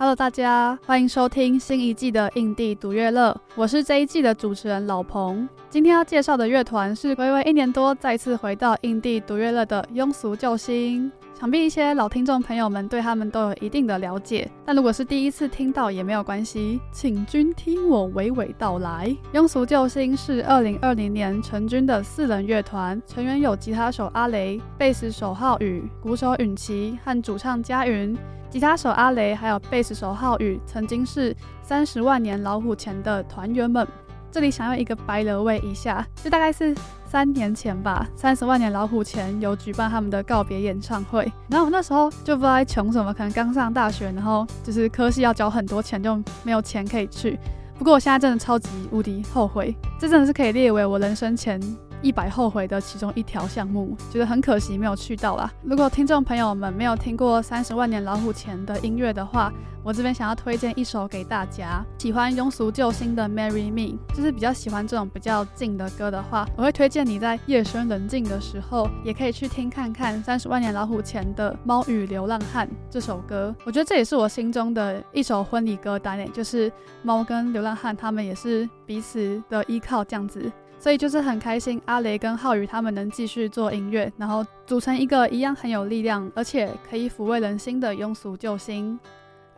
Hello，大家欢迎收听新一季的印地独乐乐，我是这一季的主持人老彭。今天要介绍的乐团是睽违一年多再次回到印地独乐乐的庸俗救星。想必一些老听众朋友们对他们都有一定的了解，但如果是第一次听到也没有关系，请君听我娓娓道来。庸俗救星是二零二零年成军的四人乐团，成员有吉他手阿雷、贝斯手浩宇、鼓手允琪和主唱佳云。吉他手阿雷还有贝斯手浩宇，曾经是三十万年老虎前的团员们。这里想要一个白了位一下，就大概是三年前吧。三十万年老虎前有举办他们的告别演唱会，然后我那时候就不知道在穷什么，可能刚上大学，然后就是科系要交很多钱，就没有钱可以去。不过我现在真的超级无敌后悔，这真的是可以列为我人生前一百后悔的其中一条项目，觉得很可惜没有去到啦。如果听众朋友们没有听过三十万年老虎钳的音乐的话，我这边想要推荐一首给大家。喜欢庸俗救星的《Marry Me》，就是比较喜欢这种比较静的歌的话，我会推荐你在夜深人静的时候，也可以去听看看三十万年老虎钳的《猫与流浪汉》这首歌。我觉得这也是我心中的一首婚礼歌单诶，就是猫跟流浪汉他们也是彼此的依靠这样子。所以就是很开心，阿雷跟浩宇他们能继续做音乐，然后组成一个一样很有力量，而且可以抚慰人心的庸俗救星。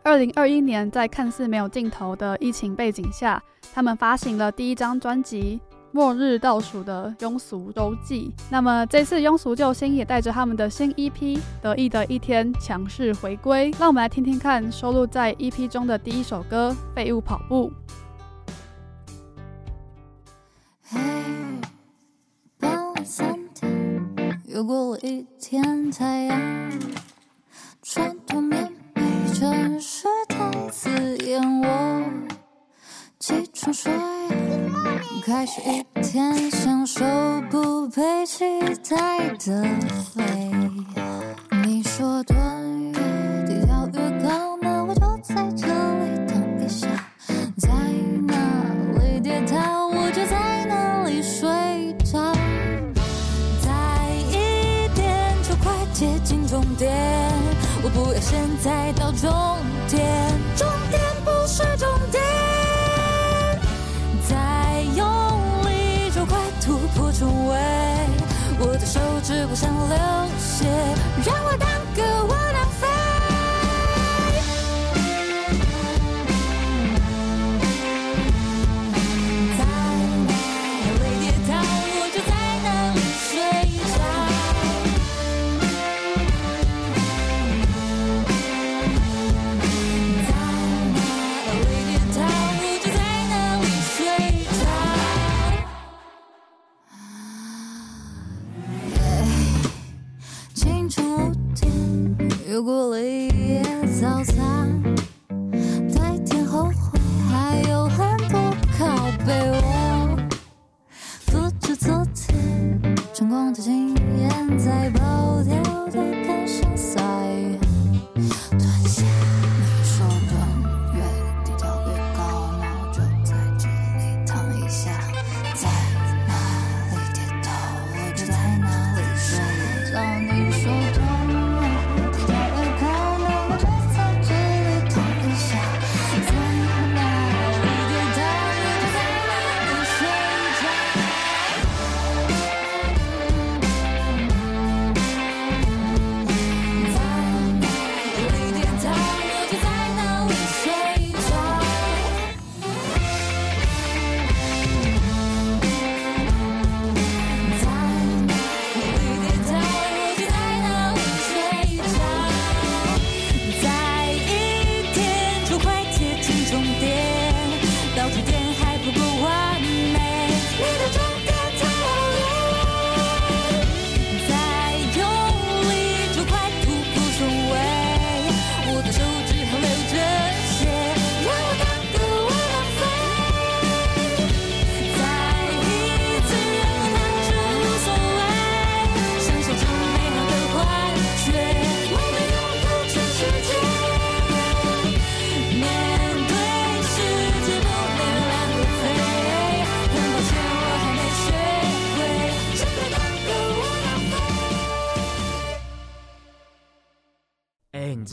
二零二一年，在看似没有尽头的疫情背景下，他们发行了第一张专辑《末日倒数的庸俗周记》。那么这次庸俗救星也带着他们的新 EP《得意的一天》强势回归，让我们来听听看收录在 EP 中的第一首歌《废物跑步》。一天，太阳穿透棉被，城市太刺眼，我起床刷牙，开始一天，享受不被期待的美。你说多 Google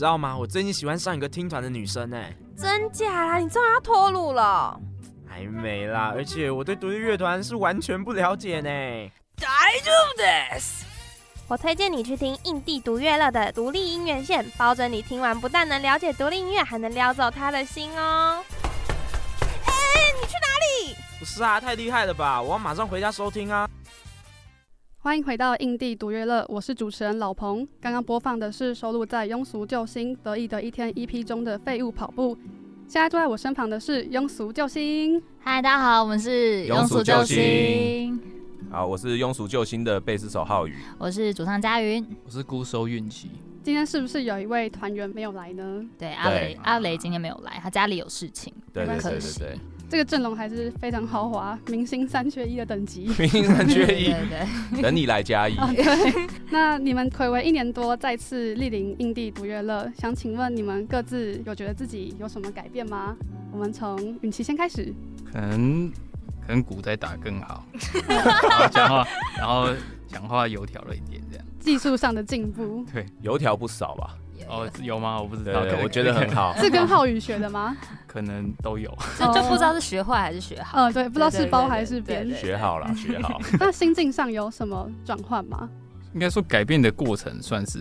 知道吗？我最近喜欢上一个听团的女生呢。真假啦？你终于要脱乳了？还没啦，而且我对独立乐团是完全不了解呢。I do this。我推荐你去听印地独乐乐的独立音乐线，保准你听完不但能了解独立音乐，还能撩走他的心哦。哎，你去哪里？不是啊，太厉害了吧！我要马上回家收听啊。欢迎回到印地独乐乐，我是主持人老彭。刚刚播放的是收录在《庸俗救星得意的一天》EP 中的《废物跑步》。现在坐在我身旁的是庸俗救星。嗨，大家好，我们是庸俗救星。好，我是庸俗救星的贝斯手浩宇，我是主唱佳云，我是鼓手运气。今天是不是有一位团员没有来呢？对，阿雷，阿雷今天没有来，他家里有事情。对对对对对。这个阵容还是非常豪华，明星三缺一的等级。明星三缺一，对对，等你来加一。对。那你们暌违一年多再次莅临印地独乐乐，想请问你们各自有觉得自己有什么改变吗？我们从允琪先开始。可能。可能鼓在打更好，然后讲话，然后讲话油条了一点，这样技术上的进步，对，油条不少吧？哦，有吗？我不知道，我觉得很好。是跟浩宇学的吗？可能都有，就就不知道是学坏还是学好。嗯，对，不知道是包还是扁。学好了，学好。那心境上有什么转换吗？应该说改变的过程算是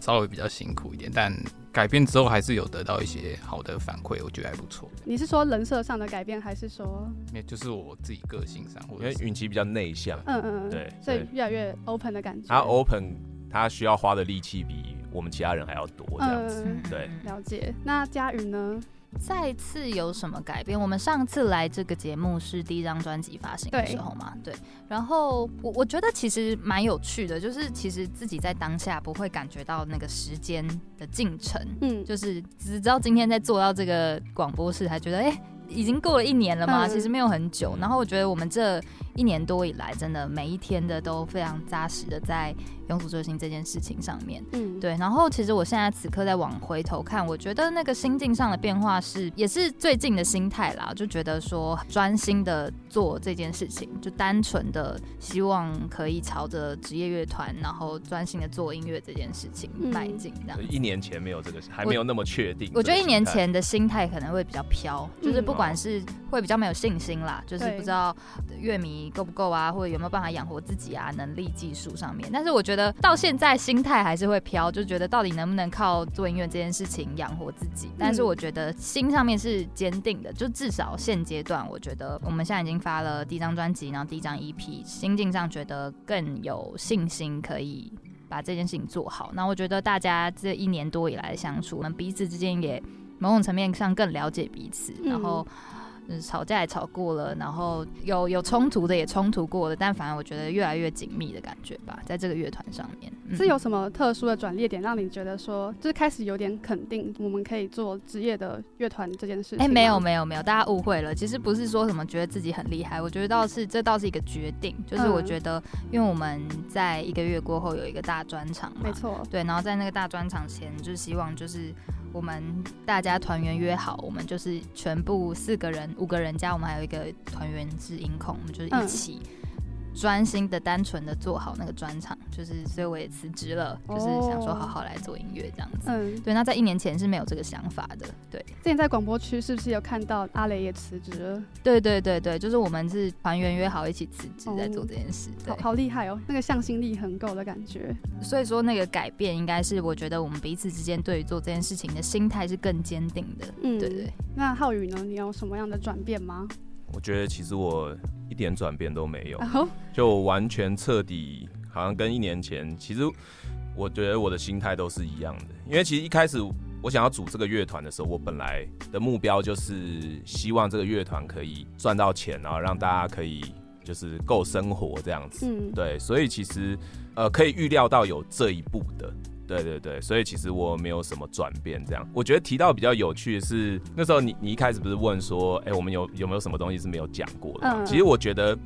稍微比较辛苦一点，但。改变之后还是有得到一些好的反馈，我觉得还不错。你是说人设上的改变，还是说？没就是我自己个性上，因为允琪比较内向，嗯嗯，对，所以越来越 open 的感觉。他 open，他需要花的力气比我们其他人还要多，这样子，嗯、对。了解。那佳宇呢？再次有什么改变？我们上次来这个节目是第一张专辑发行的时候嘛？对。对，然后我我觉得其实蛮有趣的，就是其实自己在当下不会感觉到那个时间的进程，嗯，就是只知道今天在做到这个广播室，还觉得哎、欸，已经过了一年了嘛，嗯、其实没有很久。然后我觉得我们这一年多以来，真的每一天的都非常扎实的在。庸俗救星这件事情上面，嗯，对，然后其实我现在此刻在往回头看，我觉得那个心境上的变化是，也是最近的心态啦，就觉得说专心的做这件事情，就单纯的希望可以朝着职业乐团，然后专心的做音乐这件事情迈进。这样，一年前没有这个，还没有那么确定。我觉得一年前的心态可能会比较飘，就是不管是会比较没有信心啦，就是不知道乐迷够不够啊，或者有没有办法养活自己啊，能力技术上面。但是我觉得。到现在心态还是会飘，就觉得到底能不能靠做音乐这件事情养活自己？但是我觉得心上面是坚定的，就至少现阶段，我觉得我们现在已经发了第一张专辑，然后第一张 EP，心境上觉得更有信心可以把这件事情做好。那我觉得大家这一年多以来的相处，我们彼此之间也某种层面上更了解彼此，然后。就是吵架也吵过了，然后有有冲突的也冲突过了，但反而我觉得越来越紧密的感觉吧，在这个乐团上面，嗯、是有什么特殊的转捩点让你觉得说，就是开始有点肯定我们可以做职业的乐团这件事情？哎、欸，没有没有没有，大家误会了，其实不是说什么觉得自己很厉害，我觉得倒是这倒是一个决定，就是我觉得，因为我们在一个月过后有一个大专场嘛，没错，对，然后在那个大专场前，就是希望就是。我们大家团员约好，我们就是全部四个人、五个人加我们还有一个团员是音控，我们就是一起。专心的、单纯的做好那个专场，就是，所以我也辞职了，就是想说好好来做音乐这样子。嗯，对。那在一年前是没有这个想法的。对，之前在广播区是不是有看到阿雷也辞职了？对对对对，就是我们是团员约好一起辞职在做这件事。好好厉害哦，那个向心力很够的感觉。所以说那个改变应该是，我觉得我们彼此之间对于做这件事情的心态是更坚定的。嗯，对对。那浩宇呢？你有什么样的转变吗？我觉得其实我一点转变都没有，就完全彻底，好像跟一年前，其实我觉得我的心态都是一样的。因为其实一开始我想要组这个乐团的时候，我本来的目标就是希望这个乐团可以赚到钱，然后让大家可以就是够生活这样子。嗯，对，所以其实呃可以预料到有这一步的。对对对，所以其实我没有什么转变，这样。我觉得提到比较有趣的是，那时候你你一开始不是问说，哎，我们有有没有什么东西是没有讲过的？嗯。其实我觉得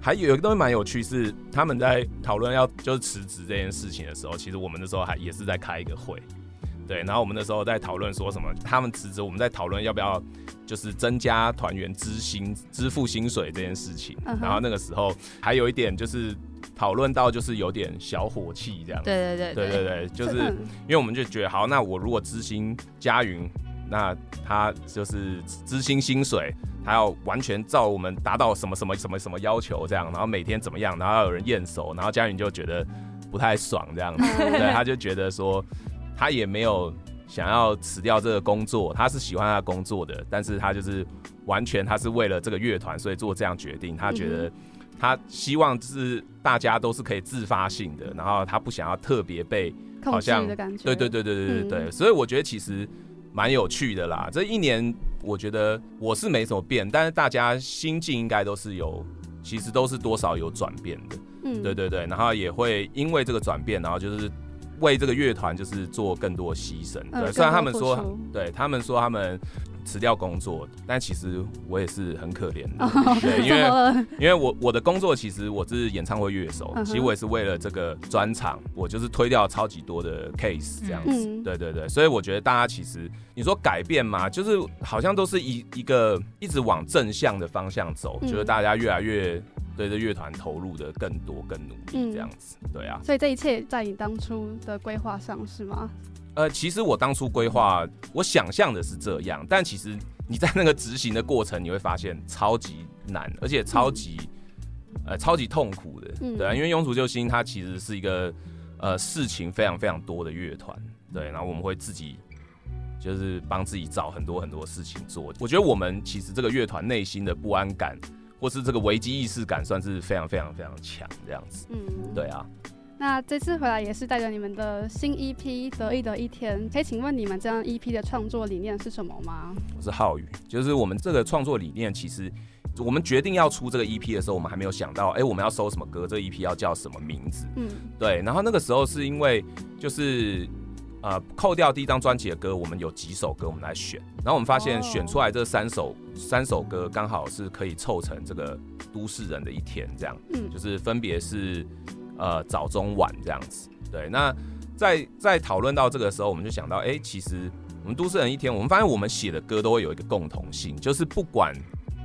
还有一个东西蛮有趣，是他们在讨论要就是辞职这件事情的时候，其实我们那时候还也是在开一个会，对。然后我们那时候在讨论说什么，他们辞职，我们在讨论要不要就是增加团员支薪支付薪水这件事情。然后那个时候还有一点就是。讨论到就是有点小火气这样。对对对对对对，就是因为我们就觉得好，那我如果支薪佳云，那他就是支薪薪水，他要完全照我们达到什么什么什么什么要求这样，然后每天怎么样，然后要有人验收，然后佳云就觉得不太爽这样子，对，他就觉得说他也没有想要辞掉这个工作，他是喜欢他的工作的，但是他就是完全他是为了这个乐团所以做这样决定，他觉得。他希望就是大家都是可以自发性的，然后他不想要特别被好像对对对对对对对，嗯、所以我觉得其实蛮有趣的啦。这一年我觉得我是没什么变，但是大家心境应该都是有，其实都是多少有转变的。嗯，对对对，然后也会因为这个转变，然后就是为这个乐团就是做更多牺牲。对，虽然他们说，对他们说他们。辞掉工作，但其实我也是很可怜的，oh, 对，因为因为我我的工作其实我是演唱会乐手，uh huh. 其实我也是为了这个专场，我就是推掉超级多的 case 这样子，嗯、对对对，所以我觉得大家其实你说改变嘛，就是好像都是一一个一直往正向的方向走，嗯、就是大家越来越对这乐团投入的更多更努力这样子，嗯、对啊，所以这一切在你当初的规划上是吗？呃，其实我当初规划，我想象的是这样，但其实你在那个执行的过程，你会发现超级难，而且超级、嗯、呃超级痛苦的，嗯、对啊，因为庸俗救星它其实是一个呃事情非常非常多的乐团，对，然后我们会自己就是帮自己找很多很多事情做。我觉得我们其实这个乐团内心的不安感，或是这个危机意识感，算是非常非常非常强这样子，嗯，对啊。那这次回来也是带着你们的新 EP《得意的一天》，可以请问你们这张 EP 的创作理念是什么吗？我是浩宇，就是我们这个创作理念，其实我们决定要出这个 EP 的时候，我们还没有想到，哎、欸，我们要收什么歌，这个 EP 要叫什么名字？嗯，对。然后那个时候是因为就是呃，扣掉第一张专辑的歌，我们有几首歌我们来选，然后我们发现选出来这三首、哦、三首歌刚好是可以凑成这个都市人的一天，这样，嗯，就是分别是。呃，早中晚这样子，对。那在在讨论到这个时候，我们就想到，哎、欸，其实我们都市人一天，我们发现我们写的歌都会有一个共同性，就是不管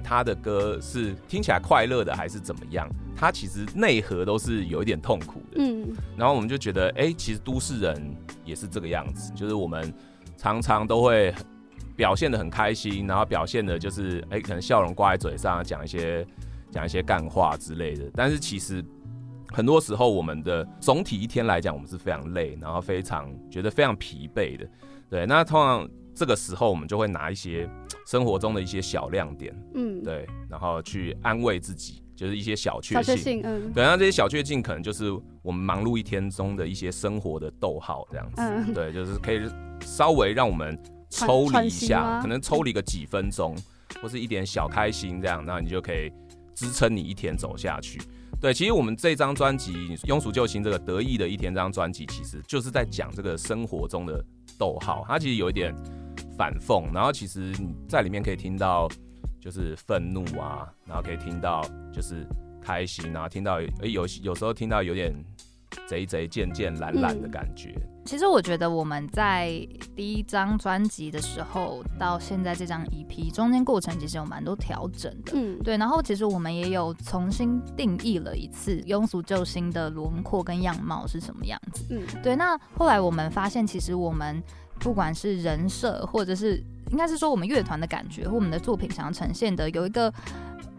他的歌是听起来快乐的还是怎么样，他其实内核都是有一点痛苦的。嗯。然后我们就觉得，哎、欸，其实都市人也是这个样子，就是我们常常都会表现的很开心，然后表现的就是，哎、欸，可能笑容挂在嘴上，讲一些讲一些干话之类的，但是其实。很多时候，我们的总体一天来讲，我们是非常累，然后非常觉得非常疲惫的。对，那通常这个时候，我们就会拿一些生活中的一些小亮点，嗯，对，然后去安慰自己，就是一些小确幸，嗯，对，那这些小确幸可能就是我们忙碌一天中的一些生活的逗号，这样子，嗯、对，就是可以稍微让我们抽离一下，可能抽离个几分钟，或是一点小开心，这样，那你就可以支撑你一天走下去。对，其实我们这张专辑《庸俗救星》这个得意的一天这张专辑，其实就是在讲这个生活中的逗号，它其实有一点反讽，然后其实你在里面可以听到就是愤怒啊，然后可以听到就是开心，然后听到诶有有时候听到有点。贼贼贱贱懒懒的感觉。嗯，其实我觉得我们在第一张专辑的时候到现在这张 EP 中间过程其实有蛮多调整的，嗯，对。然后其实我们也有重新定义了一次庸俗救星的轮廓跟样貌是什么样子，嗯，对。那后来我们发现，其实我们不管是人设，或者是应该是说我们乐团的感觉，或我们的作品想要呈现的，有一个。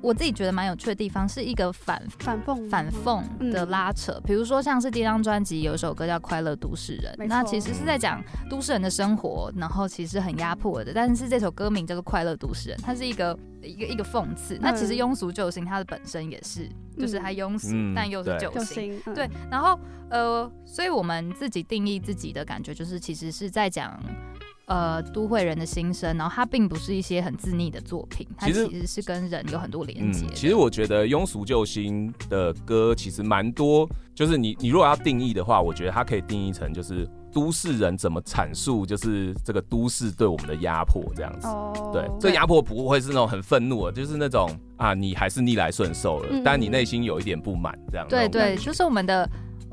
我自己觉得蛮有趣的地方，是一个反反讽反讽的拉扯。比如说，像是第一张专辑有一首歌叫《快乐都市人》，那其实是在讲都市人的生活，然后其实很压迫的。但是这首歌名叫做《快乐都市人》，它是一个一个一个讽刺。那其实庸俗救星它的本身也是，就是它庸俗，但又是救星。对，然后呃，所以我们自己定义自己的感觉，就是其实是在讲。呃，都会人的心声，然后它并不是一些很自逆的作品，它其实是跟人有很多连接。其实我觉得庸俗救星的歌其实蛮多，就是你你如果要定义的话，我觉得它可以定义成就是都市人怎么阐述，就是这个都市对我们的压迫这样子。哦，对，这压迫不会是那种很愤怒的，就是那种啊，你还是逆来顺受了，嗯、但你内心有一点不满这样。对对，就是我们的。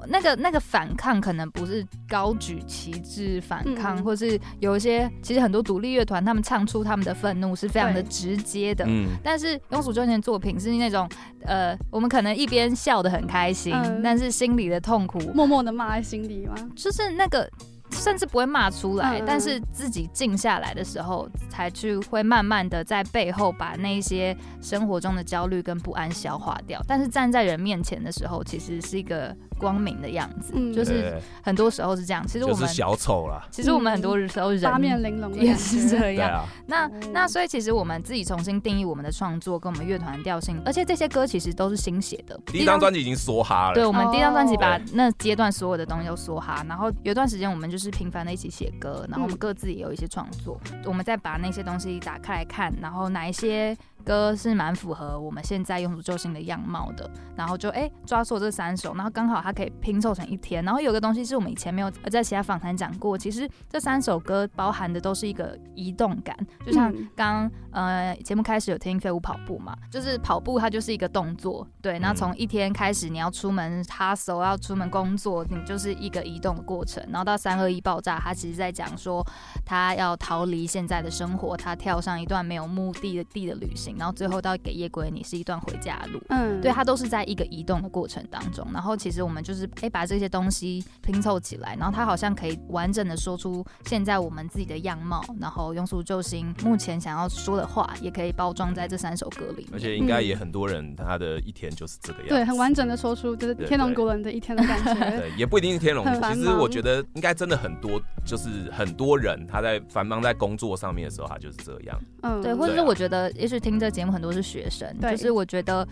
那个那个反抗可能不是高举旗帜反抗，嗯、或是有一些其实很多独立乐团他们唱出他们的愤怒是非常的直接的，嗯，但是庸俗救星的作品是那种呃，我们可能一边笑得很开心，嗯、但是心里的痛苦默默的骂在心里吗？就是那个。甚至不会骂出来，但是自己静下来的时候，才去会慢慢的在背后把那些生活中的焦虑跟不安消化掉。但是站在人面前的时候，其实是一个。光明的样子，嗯、就是很多时候是这样。其实我们就是小丑啦。其实我们很多时候人八面玲珑也是这样。啊、那那所以其实我们自己重新定义我们的创作跟我们乐团调性，而且这些歌其实都是新写的。第一张专辑已经梭哈了。对，我们第一张专辑把那阶段所有的东西都梭哈，然后有一段时间我们就是频繁的一起写歌，然后我们各自也有一些创作，嗯、我们再把那些东西打开来看，然后哪一些。歌是蛮符合我们现在用足救星的样貌的，然后就哎、欸、抓住这三首，然后刚好它可以拼凑成一天。然后有个东西是我们以前没有在其他访谈讲过，其实这三首歌包含的都是一个移动感，就像刚呃节目开始有听废物跑步嘛，就是跑步它就是一个动作，对。然后从一天开始你要出门 hustle 要出门工作，你就是一个移动的过程。然后到三二一爆炸，他其实在讲说他要逃离现在的生活，他跳上一段没有目的的地的旅行。然后最后到给夜归你是一段回家的路，嗯，对，它都是在一个移动的过程当中。然后其实我们就是哎、欸、把这些东西拼凑起来，然后它好像可以完整的说出现在我们自己的样貌。然后庸俗救星目前想要说的话，也可以包装在这三首歌里面。而且应该也很多人他的一天就是这个样子，对，很完整的说出就是天龙国人的一天的感觉。对，对，也不一定是天龙，其实我觉得应该真的很多，就是很多人他在繁忙在工作上面的时候，他就是这样。嗯，对，或者是我觉得也许听这节目很多是学生，就是我觉得，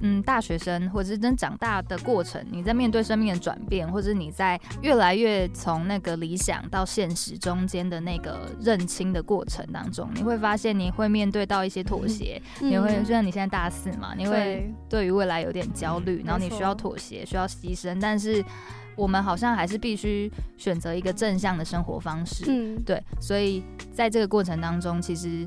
嗯，大学生或者是真长大的过程，你在面对生命的转变，或者是你在越来越从那个理想到现实中间的那个认清的过程当中，你会发现你会面对到一些妥协，嗯、你会就像你现在大四嘛，你会对于未来有点焦虑，然后你需要妥协，需要牺牲，但是我们好像还是必须选择一个正向的生活方式，嗯，对，所以在这个过程当中，其实。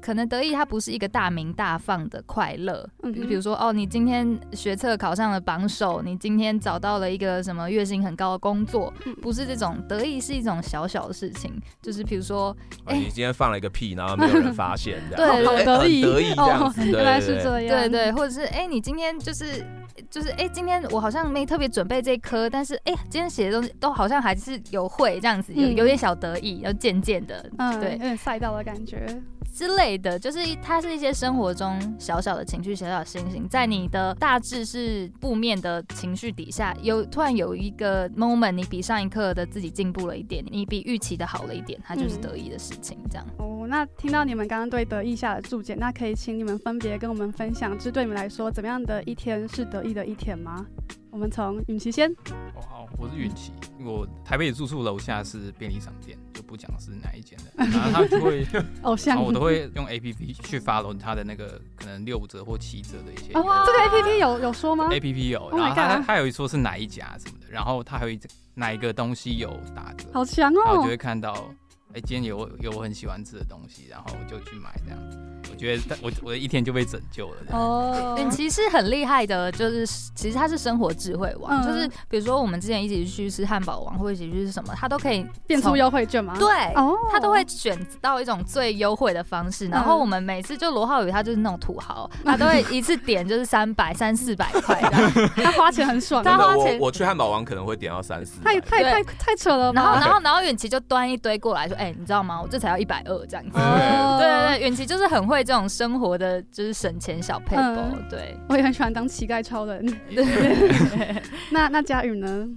可能得意，它不是一个大鸣大放的快乐。嗯，比如说，哦，你今天学测考上了榜首，你今天找到了一个什么月薪很高的工作，不是这种得意，是一种小小的事情。就是比如说，哎、欸，你今天放了一个屁，然后没有人发现，对，好得意，得意这样子，原来是这样，对对，或者是哎、欸，你今天就是就是哎、欸，今天我好像没特别准备这一科，但是哎、欸，今天写的东西都好像还是有会这样子，有有点小得意，要渐渐的，嗯，对，有点赛道的感觉。之类的，就是它是一些生活中小小的情绪、小小的心情，在你的大致是负面的情绪底下，有突然有一个 moment，你比上一刻的自己进步了一点，你比预期的好了一点，它就是得意的事情。这样、嗯、哦，那听到你们刚刚对得意下的注解，那可以请你们分别跟我们分享，就是对你们来说，怎么样的一天是得意的一天吗？我们从允琪先。哦，好，我是允琪，我台北住宿楼下是便利商店，就不讲是哪一间的，然后他就会 偶像，我都会用 A P P 去 follow 他的那个可能六折或七折的一些。哦，这个 A P P 有有说吗？A P P 有，然后他他有一说是哪一家什么的，然后他还有哪一个东西有打折，好强哦，然后就会看到，哎，今天有有我很喜欢吃的东西，然后我就去买这样。我觉得我我的一天就被拯救了哦。远琪是很厉害的，就是其实他是生活智慧王，嗯、就是比如说我们之前一起去吃汉堡王，或者一起去吃什么，他都可以变出优惠券吗？对，哦、他都会选到一种最优惠的方式。然后我们每次就罗浩宇他就是那种土豪，嗯、他都会一次点就是三百三四百块，他花钱很爽。他花钱，我去汉堡王可能会点到三四，太太太太扯了。然后然后然后远琪就端一堆过来说，哎、欸，你知道吗？我这才要一百二这样子。哦、对对对，远琪就是很会这种生活的。就是省钱小配包，嗯、对，我也很喜欢当乞丐超人。那那佳宇呢？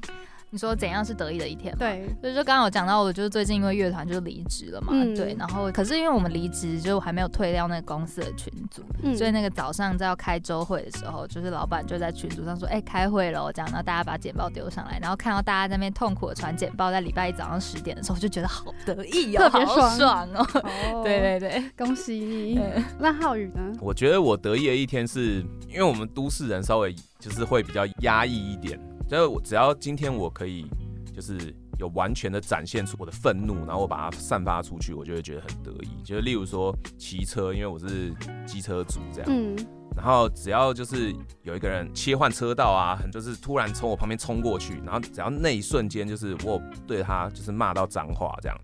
你说怎样是得意的一天？对，所以就刚刚有讲到，我就是最近因为乐团就离职了嘛，嗯、对，然后可是因为我们离职就我还没有退掉那个公司的群组，嗯、所以那个早上在要开周会的时候，就是老板就在群组上说，哎、欸，开会了，这样，然后大家把简报丢上来，然后看到大家在那边痛苦的传简报，在礼拜一早上十点的时候，就觉得好得意哦，特别爽，哦，哦。对对对，恭喜你。对那浩宇呢？我觉得我得意的一天是因为我们都市人稍微就是会比较压抑一点，就是我只要今天我可以。就是有完全的展现出我的愤怒，然后我把它散发出去，我就会觉得很得意。就是例如说骑车，因为我是机车族这样，然后只要就是有一个人切换车道啊，就是突然从我旁边冲过去，然后只要那一瞬间就是我对他就是骂到脏话这样，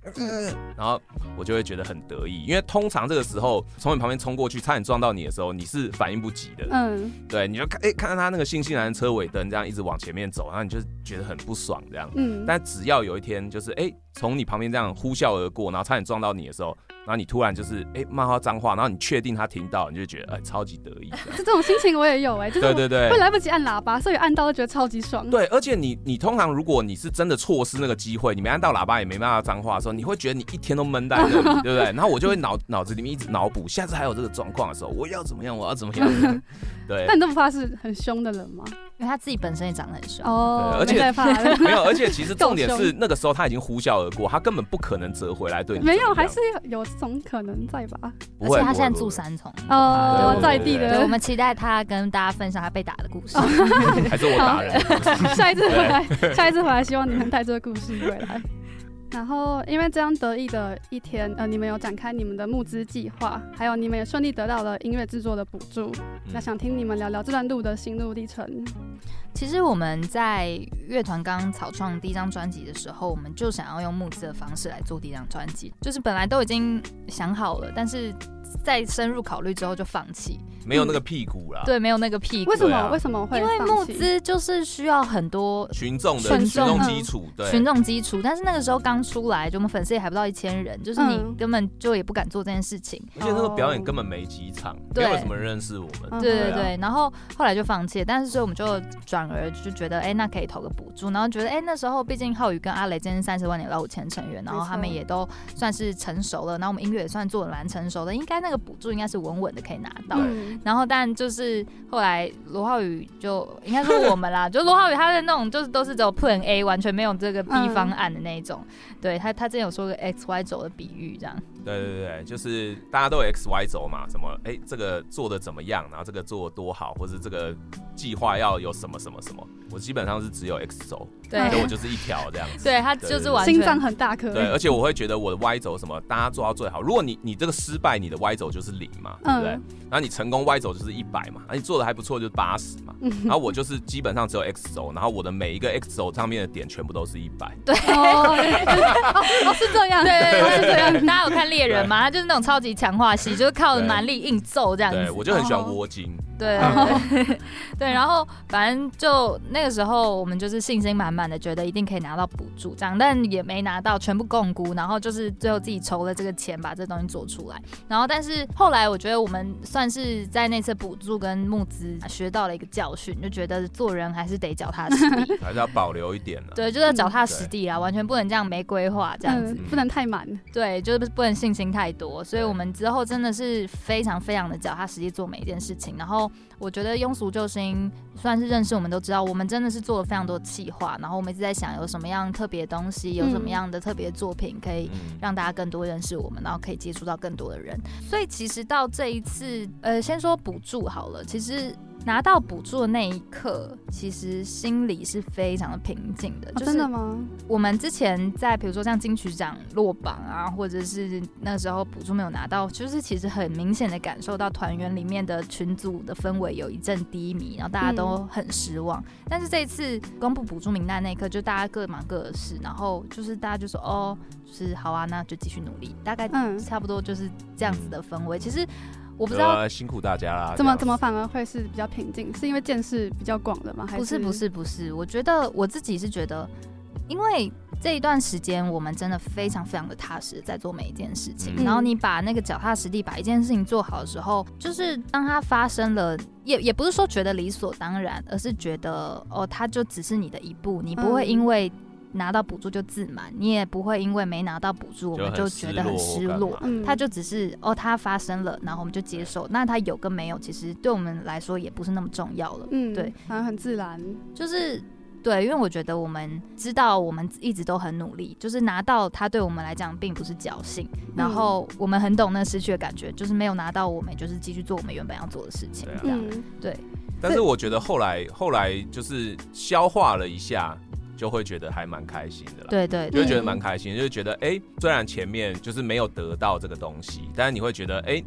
然后我就会觉得很得意，因为通常这个时候从你旁边冲过去，差点撞到你的时候，你是反应不及的，嗯，对，你就看哎、欸、看到他那个悻悻然车尾灯这样一直往前面走，然后你就觉得很不爽这样，嗯，但只要有一天就是哎从、欸、你旁边这样呼啸而过，然后差点撞到你的时候。然后你突然就是哎骂他脏话，然后你确定他听到，你就觉得哎超级得意。就 这种心情我也有哎，就是对对对，会来不及按喇叭，所以按到就觉得超级爽。对，而且你你通常如果你是真的错失那个机会，你没按到喇叭也没骂到脏话的时候，你会觉得你一天都闷在那里，对不对？然后我就会脑脑子里面一直脑补，下次还有这个状况的时候，我要怎么样？我要怎么样？对。那你都不怕是很凶的人吗？因为他自己本身也长得很凶哦，而且 没有，而且其实重点是 那个时候他已经呼啸而过，他根本不可能折回来对你。没有，还是有这种可能在吧？而且他现在住三重哦，在地的。我们期待他跟大家分享他被打的故事，还是我打人？下一次回来，下一次回来，希望你能带这个故事回来。然后，因为这样得意的一天，呃，你们有展开你们的募资计划，还有你们也顺利得到了音乐制作的补助。嗯、那想听你们聊聊这段路的心路历程。其实我们在乐团刚草创第一张专辑的时候，我们就想要用募资的方式来做第一张专辑，就是本来都已经想好了，但是在深入考虑之后就放弃。没有那个屁股啦，对，没有那个屁股。为什么？为什么会？因为募资就是需要很多群众的群众基础，对，群众基础。但是那个时候刚出来，就我们粉丝也还不到一千人，就是你根本就也不敢做这件事情。而且那个表演根本没几场，没有什么认识我们。对对对，然后后来就放弃。但是所以我们就转而就觉得，哎，那可以投个补助。然后觉得，哎，那时候毕竟浩宇跟阿雷今天三十万年老五千成员，然后他们也都算是成熟了，然后我们音乐也算做的蛮成熟的，应该那个补助应该是稳稳的可以拿到。然后但就是。是后来罗浩宇就应该说我们啦，就罗浩宇他的那种就是都是只有 Plan A，完全没有这个 B 方案的那一种。嗯、对他他之前有说个 X Y 轴的比喻这样。对对对，就是大家都有 X Y 轴嘛，什么哎、欸、这个做的怎么样，然后这个做的多好，或者这个计划要有什么什么什么，我基本上是只有 X 轴，对，所以我就是一条这样子。对他就是完全心脏很大颗。对，而且我会觉得我的 Y 轴什么，大家做到最好。如果你你这个失败，你的 Y 轴就是零嘛，对不对？嗯、然后你成功 Y 轴就是一百嘛，啊你做的还不错就是八十嘛，嗯、然后我就是基本上只有 X 轴，然后我的每一个 X 轴上面的点全部都是一百。对，哦，是这样，对对对，是这样。大家有看猎人嘛？他就是那种超级强化系，就是靠蛮力硬揍这样子。对，我就很喜欢窝金。对对，然后反正就那个时候，我们就是信心满满的，觉得一定可以拿到补助，这样，但也没拿到，全部共估，然后就是最后自己筹了这个钱，把这东西做出来。然后，但是后来我觉得我们算是在那次补助跟募资学到了一个教训，就觉得做人还是得脚踏实地，还是要保留一点的。对，就是脚踏实地啊，完全不能这样没规划这样子，不能太满。对，就是不能信心太多。所以我们之后真的是非常非常的脚踏实地做每一件事情，然后。我觉得庸俗救星算是认识我们都知道，我们真的是做了非常多的企划，然后我们一直在想有什么样特别的东西，有什么样的特别作品可以让大家更多认识我们，然后可以接触到更多的人。所以其实到这一次，呃，先说补助好了，其实。拿到补助的那一刻，其实心里是非常的平静的。真的吗？我们之前在比如说像金曲奖落榜啊，或者是那时候补助没有拿到，就是其实很明显的感受到团员里面的群组的氛围有一阵低迷，然后大家都很失望。嗯、但是这一次公布补助名单那一刻，就大家各忙各的事，然后就是大家就说哦，就是好啊，那就继续努力。大概差不多就是这样子的氛围。嗯、其实。我不知道辛苦大家啦。怎么怎么反而会是比较平静？是因为见识比较广的吗？还是不是不是不是？我觉得我自己是觉得，因为这一段时间我们真的非常非常的踏实在做每一件事情。嗯、然后你把那个脚踏实地把一件事情做好的时候，就是当它发生了，也也不是说觉得理所当然，而是觉得哦，它就只是你的一步，你不会因为。拿到补助就自满，你也不会因为没拿到补助，我们就觉得很失落。嗯，他就只是哦，它发生了，然后我们就接受。那它有跟没有，其实对我们来说也不是那么重要了。嗯，对，反正很自然。就是对，因为我觉得我们知道我们一直都很努力，就是拿到它对我们来讲并不是侥幸。然后我们很懂那失去的感觉，就是没有拿到，我们就是继续做我们原本要做的事情。这样，对。但是我觉得后来后来就是消化了一下。就会觉得还蛮开心的啦，对，对对，就会觉得蛮开心，嗯、就觉得哎、欸，虽然前面就是没有得到这个东西，但是你会觉得哎、欸，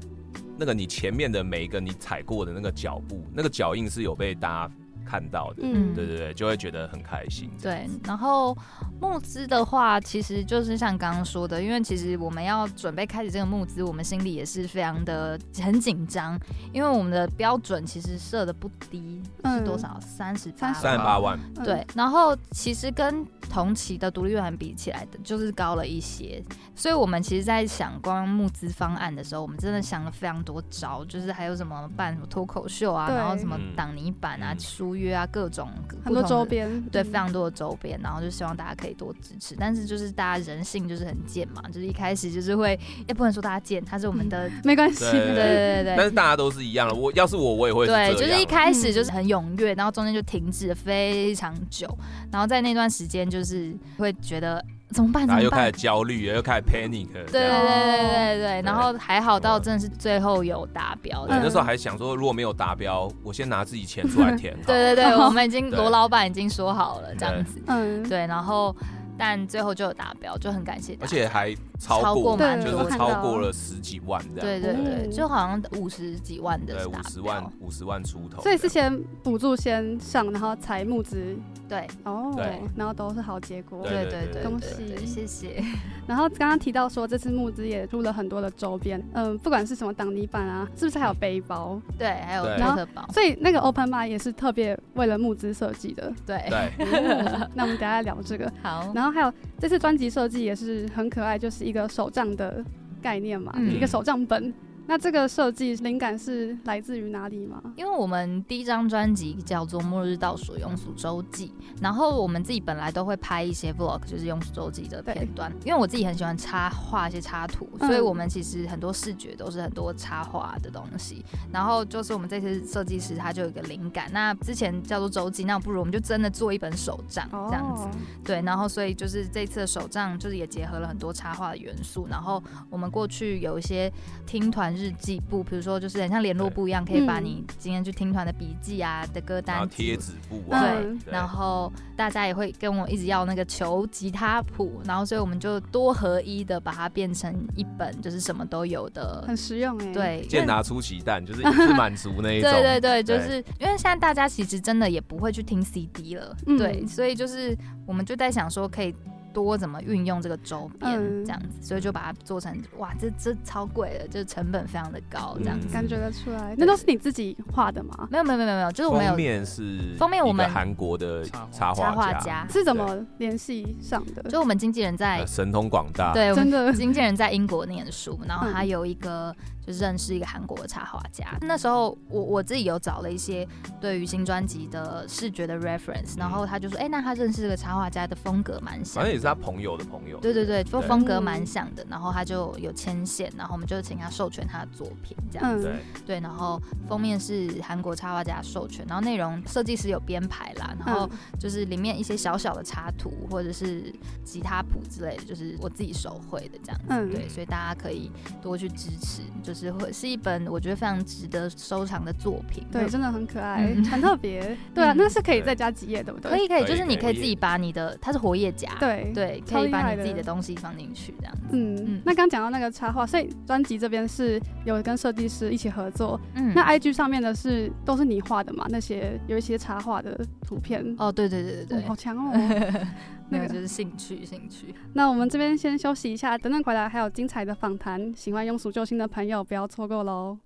那个你前面的每一个你踩过的那个脚步，那个脚印是有被大家看到的，嗯，对对对，就会觉得很开心。对，然后募资的话，其实就是像刚刚说的，因为其实我们要准备开始这个募资，我们心里也是非常的很紧张，因为我们的标准其实设的不低，是多少？三十八三十八万。对，然后其实跟同期的独立乐团比起来的，就是高了一些。所以我们其实，在想光募资方案的时候，我们真的想了非常多招，就是还有什么办什么脱口秀啊，然后什么挡泥板啊、书。约啊，各种很多周边，对，非常多的周边，然后就希望大家可以多支持。但是就是大家人性就是很贱嘛，就是一开始就是会，也不能说大家贱，他是我们的，没关系，对对对对。但是大家都是一样的，我要是我，我也会对，就是一开始就是很踊跃，然后中间就停止了非常久，然后在那段时间就是会觉得。怎么办？然后又开始焦虑，又开始 panic。对对对对对对。然后还好到真的是最后有达标。我，那时候还想说，如果没有达标，我先拿自己钱出来填。对对对，我们已经 罗老板已经说好了这样子。嗯。对，然后。但最后就有达标，就很感谢。而且还超过，就是超过了十几万这样。对对对，就好像五十几万的。对，五十万，五十万出头。所以是先补助先上，然后才募资。对。哦。对。然后都是好结果。对对对。恭喜，谢谢。然后刚刚提到说，这次募资也出了很多的周边，嗯，不管是什么挡泥板啊，是不是还有背包？对，还有特包。所以那个 Open Bar 也是特别为了募资设计的。对。对。那我们等下聊这个。好。然后还有这次专辑设计也是很可爱，就是一个手账的概念嘛，嗯、一个手账本。那这个设计灵感是来自于哪里吗？因为我们第一张专辑叫做《末日倒数庸俗周记》，然后我们自己本来都会拍一些 vlog，就是庸俗周记的片段。因为我自己很喜欢插画一些插图，所以我们其实很多视觉都是很多插画的东西。然后就是我们这次设计师他就有一个灵感，那之前叫做周记，那不如我们就真的做一本手账这样子。哦、对，然后所以就是这次的手账就是也结合了很多插画的元素。然后我们过去有一些听团。日记簿，比如说就是很像联络簿一样，可以把你今天去听团的笔记啊的歌单贴纸簿，对，然后大家也会跟我一直要那个求吉他谱，然后所以我们就多合一的把它变成一本，就是什么都有的，很实用哎。对，健达出奇蛋，就是一次满足那一种。对对对，就是因为现在大家其实真的也不会去听 CD 了，对，所以就是我们就在想说可以。多怎么运用这个周边这样子，嗯、所以就把它做成哇，这这超贵的，就成本非常的高这样子，感觉得出来。那都是你自己画的吗？没有没有没有没有，就是我们有封面是封面，我们韩国的插画家是怎么联系上的？就我们经纪人在神通广大，对，真的经纪人在英国念书，然后他有一个。就认识一个韩国的插画家，那时候我我自己有找了一些对于新专辑的视觉的 reference，然后他就说，哎、欸，那他认识这个插画家的风格蛮像，反正也是他朋友的朋友，对对对，风风格蛮像的，然后他就有牵线，然后我们就请他授权他的作品这样子，嗯、对，然后封面是韩国插画家授权，然后内容设计师有编排啦，然后就是里面一些小小的插图或者是吉他谱之类的，就是我自己手绘的这样子，嗯、对，所以大家可以多去支持，就是。是会是一本我觉得非常值得收藏的作品，对，真的很可爱，很特别。对啊，那是可以再加几页，对不对？可以，可以，就是你可以自己把你的，它是活页夹，对对，可以把你自己的东西放进去这样子。嗯，那刚讲到那个插画，所以专辑这边是有跟设计师一起合作。嗯，那 IG 上面的是都是你画的嘛？那些有一些插画的图片。哦，对对对对对，好强哦。那个就是兴趣，兴趣。那我们这边先休息一下，等等回来还有精彩的访谈。喜欢庸俗救星的朋友不要错过喽。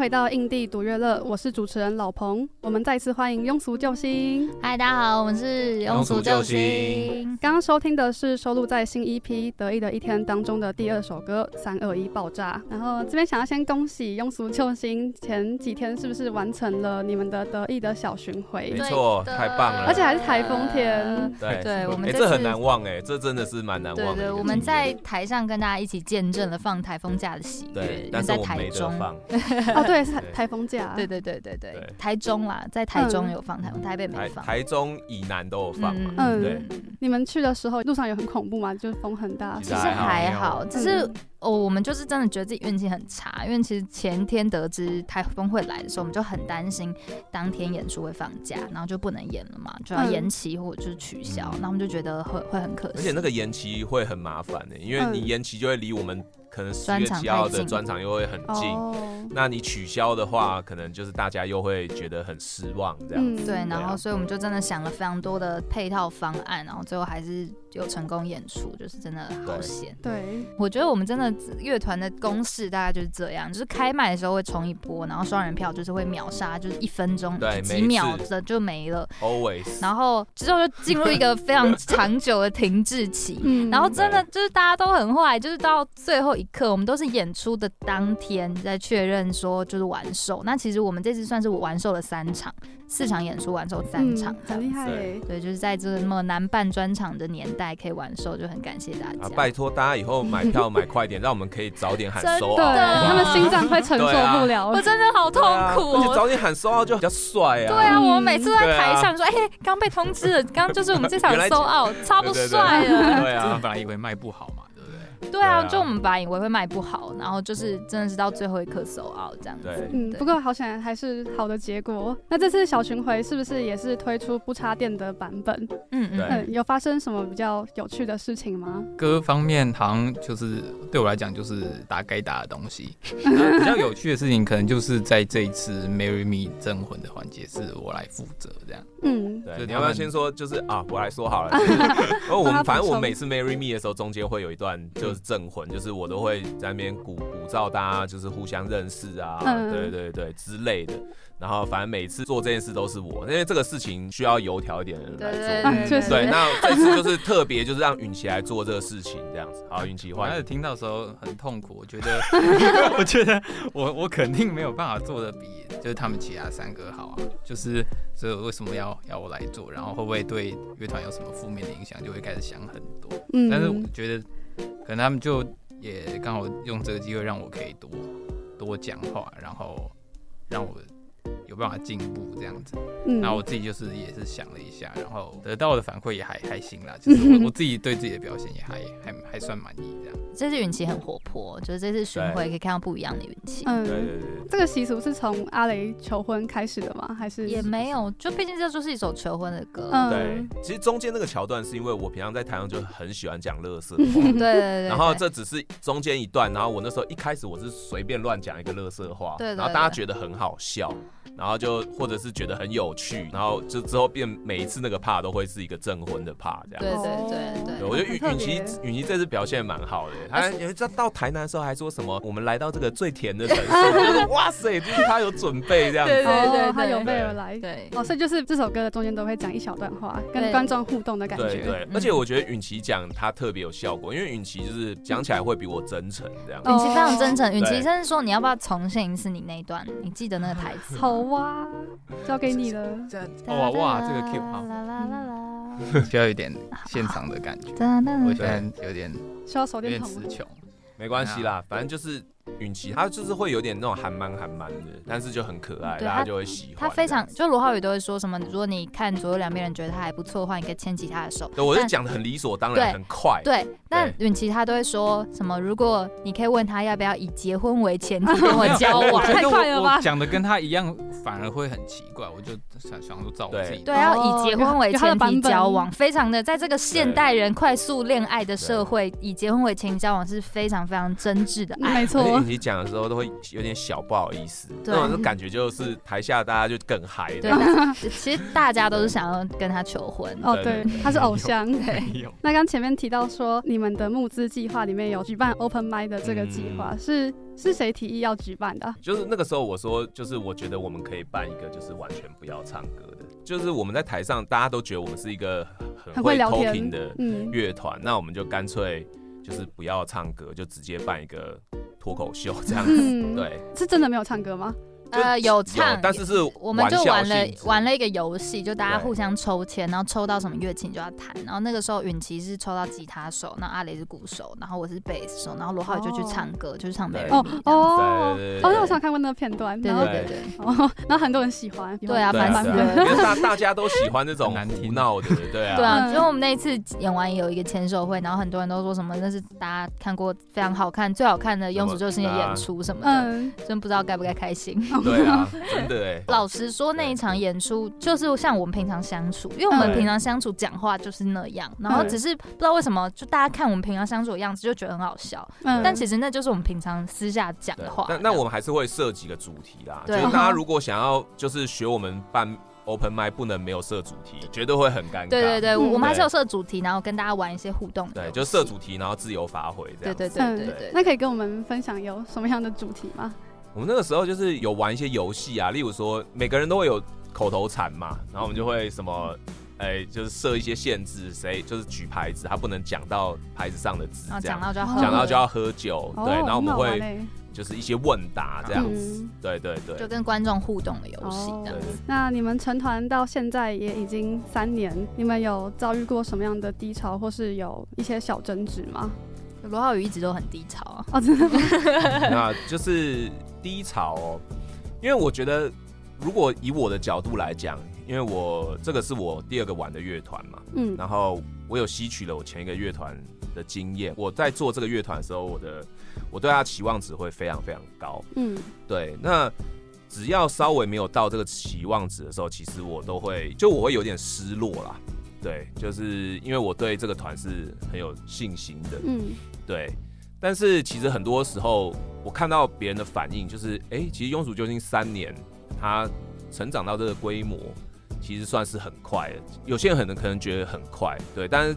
回到印地独乐乐，我是主持人老彭。我们再次欢迎庸俗救星。嗨，大家好，我们是庸俗救星。刚刚收听的是收录在新 EP《得意的一天》当中的第二首歌《三二一爆炸》。然后这边想要先恭喜庸俗救星，前几天是不是完成了你们的得意的小巡回？没错，太棒了，而且还是台风天。对对，我们这很难忘哎，这真的是蛮难忘的。对对，我们在台上跟大家一起见证了放台风假的喜悦。对，但是我们没得放。哦，对，是台风假。对对对对对，台中啦，在台中有放台风，台北没放。台中以南都有放嘛。嗯，对。你们去的时候路上有很恐怖吗？就是风很大。其实还好，只是哦，我们就是真的觉得自己运气很差，因为其实前天得知台风会来的时候，我们就很担心当天演出会放假，然后就不能演了嘛，就要延期或者就是取消，那我们就觉得会会很可惜。而且那个延期会很麻烦的，因为你延期就会离我们。可能十月七号的专场又会很近，那你取消的话，可能就是大家又会觉得很失望这样子。对，然后所以我们就真的想了非常多的配套方案，然后最后还是有成功演出，就是真的好险。对，我觉得我们真的乐团的公式大概就是这样，就是开卖的时候会冲一波，然后双人票就是会秒杀，就是一分钟对几秒的就没了，always。然后之后就进入一个非常长久的停滞期，然后真的就是大家都很坏，就是到最后。一刻，我们都是演出的当天在确认说就是完售。那其实我们这次算是我完售了三场，四场演出完售三场，很厉害。对，就是在这么难办专场的年代可以完售，就很感谢大家。拜托大家以后买票买快点，让我们可以早点喊收。对，他们心脏快承受不了。我真的好痛苦。而且早点喊收奥就比较帅啊。对啊，我们每次在台上说，哎，刚被通知了，刚就是我们这场 收奥，超不帅啊。对啊，本来以为卖不好嘛。对啊，就我们本来以为会卖不好，然后就是真的是到最后一刻 sold out 这样子。对，嗯，不过好险还是好的结果。那这次小巡回是不是也是推出不插电的版本？嗯嗯，嗯，有发生什么比较有趣的事情吗？歌方面好像就是对我来讲就是打该打的东西。比较有趣的事情可能就是在这一次 Marry Me 征魂的环节是我来负责这样。嗯，对，你要不要先说？就是啊，我来说好了。然后我们反正我们每次 Marry Me 的时候，中间会有一段就是镇魂，就是我都会在那边鼓鼓噪大家，就是互相认识啊，对对对之类的。然后反正每次做这件事都是我，因为这个事情需要油条一点的人来做。对，那这次就是特别就是让允琪来做这个事情，这样子。好，允琪，开始听到的时候很痛苦，我觉得，我觉得我我肯定没有办法做的比就是他们其他三个好啊，就是。所以为什么要要我来做？然后会不会对乐团有什么负面的影响？就会开始想很多。嗯，但是我觉得可能他们就也刚好用这个机会让我可以多多讲话，然后让我。有办法进步这样子，嗯，然后我自己就是也是想了一下，然后得到的反馈也还还行啦，就是我我自己对自己的表现也还还还算满意这样。这次允琪很活泼，就是这次巡回可以看到不一样的允琪。嗯，对对对。这个习俗是从阿雷求婚开始的吗？还是也没有？就毕竟这就是一首求婚的歌。嗯，对。其实中间那个桥段是因为我平常在台上就很喜欢讲乐色话，对对对。然后这只是中间一段，然后我那时候一开始我是随便乱讲一个乐色话，对，然后大家觉得很好笑。然后就或者是觉得很有趣，然后就之后变每一次那个 part 都会是一个证婚的 part 这样。对对对对，我觉得允允琪允琪这次表现蛮好的，他有一次到台南的时候还说什么，我们来到这个最甜的城市，哇塞，就是他有准备这样子，对对对，他有备而来。对，哦，所以就是这首歌的中间都会讲一小段话，跟观众互动的感觉。对对，而且我觉得允琪讲他特别有效果，因为允琪就是讲起来会比我真诚这样。允琪非常真诚，允琪甚至说你要不要重现一次你那一段，你记得那个台词？好哇。交给你了。哇哇，这个 Q 好，需要一点现场的感觉。我现在有点需要手电筒，词穷，没关系啦，反正就是。允琪，他就是会有点那种韩漫韩漫的，但是就很可爱，大家就会喜欢。他非常，就罗浩宇都会说什么，如果你看左右两边人觉得他还不错的话，你可以牵起他的手。对，我就讲的很理所当然，很快。对，但允琪他都会说什么，如果你可以问他要不要以结婚为前提跟我交往，太快了吧？讲的跟他一样，反而会很奇怪。我就想想说，照我自己，对，要以结婚为前提交往，非常的在这个现代人快速恋爱的社会，以结婚为前提交往是非常非常真挚的爱。没错。其实讲的时候都会有点小不好意思，对那种感觉就是台下大家就更嗨。对，其实大家都是想要跟他求婚。哦，对，他是偶像。对。那刚前面提到说，你们的募资计划里面有举办 Open Mic 的这个计划，嗯、是是谁提议要举办的？就是那个时候我说，就是我觉得我们可以办一个，就是完全不要唱歌的，就是我们在台上大家都觉得我们是一个很会 talking 的乐团，那我们就干脆就是不要唱歌，就直接办一个脱口秀这样子。嗯、对，是真的没有唱歌吗？呃，有唱，但是是我们就玩了玩了一个游戏，就大家互相抽签，然后抽到什么乐器就要弹。然后那个时候允琪是抽到吉他手，那阿雷是鼓手，然后我是贝斯手，然后罗浩宇就去唱歌，就是唱美人鱼。哦哦，哦，那我想看过那个片段，对对对，哦，然后很多人喜欢，对啊，蛮喜欢，因为大 大家都喜欢这种胡闹的，对啊，对啊，因为我们那一次演完有一个签售会，然后很多人都说什么那是大家看过非常好看、最好看的庸俗救星的演出什么的，真不知道该不该开心。对啊。对，老实说，那一场演出就是像我们平常相处，因为我们平常相处讲话就是那样，然后只是不知道为什么，就大家看我们平常相处的样子就觉得很好笑，但其实那就是我们平常私下讲的话。那那我们还是会设几个主题啦，就是大家如果想要就是学我们办 Open Mic 不能没有设主题，绝对会很尴尬。对对对，我们还是有设主题，然后跟大家玩一些互动。对，就设主题，然后自由发挥这样。对对对对对。那可以跟我们分享有什么样的主题吗？我们那个时候就是有玩一些游戏啊，例如说每个人都会有口头禅嘛，然后我们就会什么，哎、欸，就是设一些限制，谁就是举牌子，他不能讲到牌子上的字，这样讲到就要喝，讲到就要喝酒，对，然后我们会就是一些问答这样子，对对对，就跟观众互动的游戏这样子。那你们成团到现在也已经三年，你们有遭遇过什么样的低潮，或是有一些小争执吗？罗浩宇一直都很低潮啊，哦，真的吗？那就是。低潮哦，因为我觉得，如果以我的角度来讲，因为我这个是我第二个玩的乐团嘛，嗯，然后我有吸取了我前一个乐团的经验，我在做这个乐团的时候，我的我对他期望值会非常非常高，嗯，对，那只要稍微没有到这个期望值的时候，其实我都会就我会有点失落啦，对，就是因为我对这个团是很有信心的，嗯，对。但是其实很多时候，我看到别人的反应，就是哎、欸，其实庸俗救星三年，他成长到这个规模，其实算是很快的。有些人可能可能觉得很快，对，但是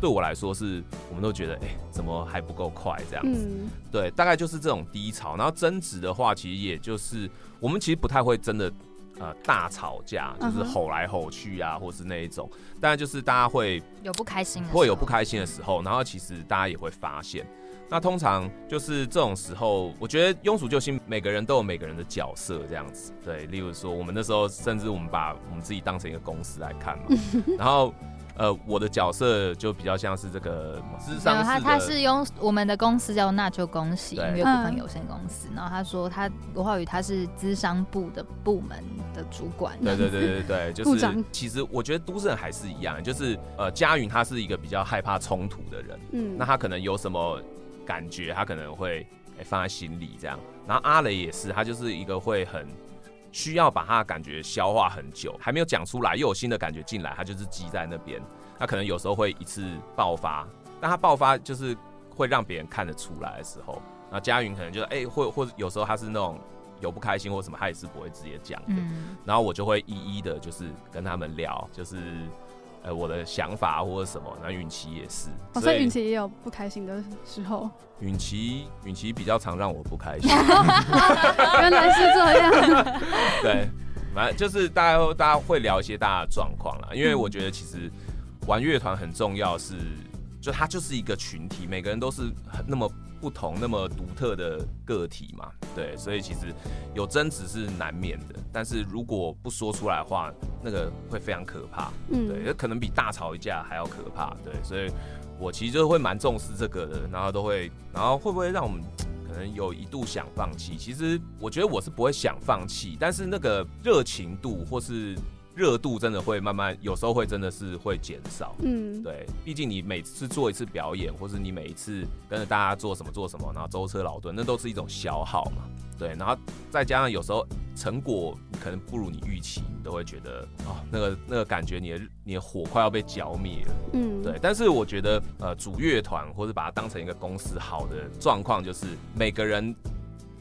对我来说是，我们都觉得哎、欸，怎么还不够快这样子？嗯、对，大概就是这种低潮。然后争执的话，其实也就是我们其实不太会真的呃大吵架，就是吼来吼去啊，或是那一种。当然就是大家会有不开心的，会有不开心的时候，然后其实大家也会发现。那通常就是这种时候，我觉得庸俗救星每个人都有每个人的角色这样子，对。例如说，我们那时候甚至我们把我们自己当成一个公司来看嘛，然后呃，我的角色就比较像是这个。他他是用我们的公司叫那就恭喜音乐股份有限公司，然后他说他罗浩宇他是资商部的部门的主管。对对对对对，就是其实我觉得都市人还是一样，就是呃，佳云他是一个比较害怕冲突的人，嗯，那他可能有什么。感觉他可能会放在心里这样，然后阿雷也是，他就是一个会很需要把他的感觉消化很久，还没有讲出来，又有新的感觉进来，他就是积在那边。他可能有时候会一次爆发，但他爆发就是会让别人看得出来的时候，那佳云可能就哎，或或者有时候他是那种有不开心或什么，他也是不会直接讲的。嗯、然后我就会一一的，就是跟他们聊，就是。呃，我的想法或者什么，那允琪也是，哦、所以允琪也有不开心的时候。允琪，允琪比较常让我不开心。原来是这样。对，反正就是大家大家会聊一些大家的状况啦，因为我觉得其实玩乐团很重要是，是就它就是一个群体，每个人都是很那么。不同那么独特的个体嘛，对，所以其实有争执是难免的，但是如果不说出来的话，那个会非常可怕，嗯，对，可能比大吵一架还要可怕，对，所以我其实就会蛮重视这个的，然后都会，然后会不会让我们可能有一度想放弃？其实我觉得我是不会想放弃，但是那个热情度或是。热度真的会慢慢，有时候会真的是会减少。嗯，对，毕竟你每次做一次表演，或是你每一次跟着大家做什么做什么，然后舟车劳顿，那都是一种消耗嘛。对，然后再加上有时候成果可能不如你预期，你都会觉得哦，那个那个感觉，你的你的火快要被浇灭了。嗯，对。但是我觉得，呃，主乐团或者把它当成一个公司，好的状况就是每个人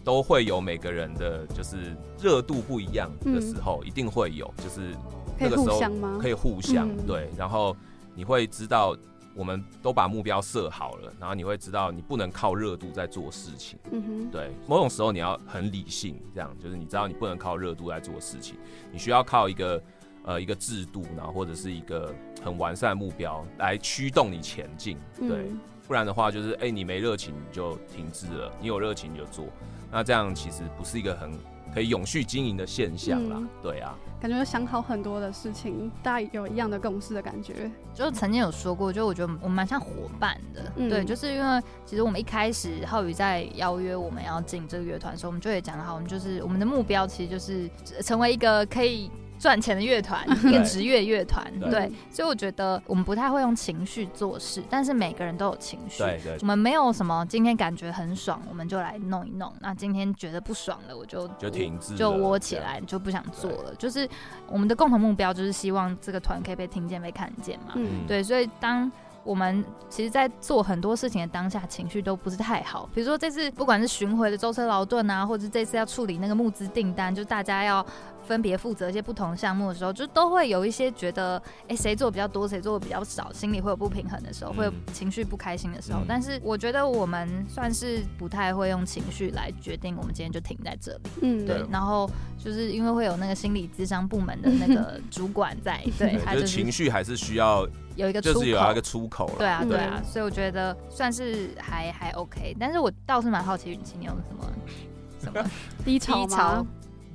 都会有每个人的就是热度不一样的时候，嗯、一定会有，就是那个时候可以互相、嗯、对，然后你会知道。我们都把目标设好了，然后你会知道你不能靠热度在做事情。嗯哼，对，某种时候你要很理性，这样就是你知道你不能靠热度在做事情，你需要靠一个呃一个制度，然后或者是一个很完善的目标来驱动你前进。对，嗯、不然的话就是哎、欸、你没热情你就停滞了，你有热情你就做，那这样其实不是一个很可以永续经营的现象啦。嗯、对啊。感觉想好很多的事情，大家有一样的共识的感觉。就曾经有说过，就我觉得我们蛮像伙伴的，嗯、对，就是因为其实我们一开始浩宇在邀约我们要进这个乐团的时候，我们就也讲好，我们就是我们的目标其实就是成为一个可以。赚钱的乐团，一个职业乐团，对，所以我觉得我们不太会用情绪做事，但是每个人都有情绪，对对，我们没有什么今天感觉很爽，我们就来弄一弄，那今天觉得不爽了，我就就停滞，就窝起来，就不想做了。就是我们的共同目标，就是希望这个团可以被听见、被看见嘛，嗯，对，所以当。我们其实，在做很多事情的当下，情绪都不是太好。比如说这次不管是巡回的舟车劳顿啊，或者这次要处理那个募资订单，就大家要分别负责一些不同项目的时候，就都会有一些觉得，哎，谁做比较多，谁做的比较少，心里会有不平衡的时候，会有情绪不开心的时候。但是我觉得我们算是不太会用情绪来决定，我们今天就停在这里。嗯，对。然后就是因为会有那个心理咨商部门的那个 主管在，对，他就是情绪还是需要。有一个出口，就是有一个出口了。对啊，对啊，所以我觉得算是还还 OK。但是我倒是蛮好奇，允琪你有什么 什么低潮吗？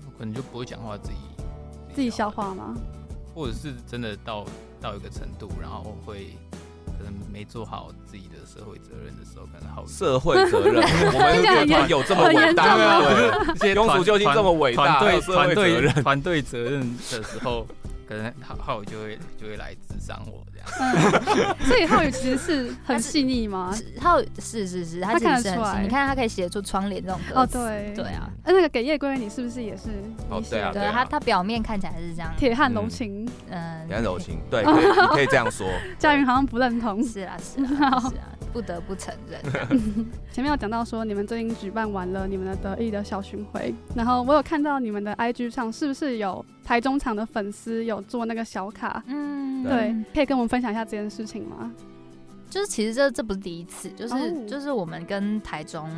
我可能就不会讲话，自己自己消化吗？或者是真的到到一个程度，然后会可能没做好自己的社会责任的时候，可能好社会责任。我们乐团有这么伟大吗？对，庸俗究竟这么伟大，团队团队团队责任的时候。可能浩浩就会就会来咨商我这样，嗯、所以浩宇其实是很细腻吗？浩宇是是是，他，他看得出来。你看他可以写出窗帘这种歌词，哦对对啊。那个给夜归你是不是也是？哦对啊，对他他表面看起来是这样，铁汉柔情，嗯，铁汉柔情，对，可以你可以这样说。佳云好像不认同，是啊是啊是啊。不得不承认，前面有讲到说你们最近举办完了你们的得意的小巡回，然后我有看到你们的 IG 上是不是有台中场的粉丝有做那个小卡？嗯，对，可以跟我们分享一下这件事情吗？就是其实这这不是第一次，就是、oh. 就是我们跟台中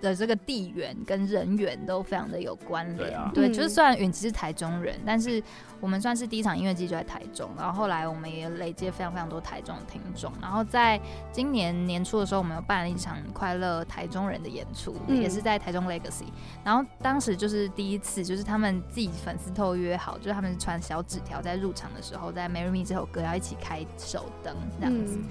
的这个地缘跟人缘都非常的有关联。对啊，对，就是虽然允琪是台中人，但是我们算是第一场音乐季就在台中，然后后来我们也累积非常非常多台中的听众。然后在今年年初的时候，我们又办了一场快乐台中人的演出，嗯、也是在台中 Legacy。然后当时就是第一次，就是他们自己粉丝都约好，就是他们传小纸条在入场的时候，在《Marry Me》这首歌要一起开手灯这样子。嗯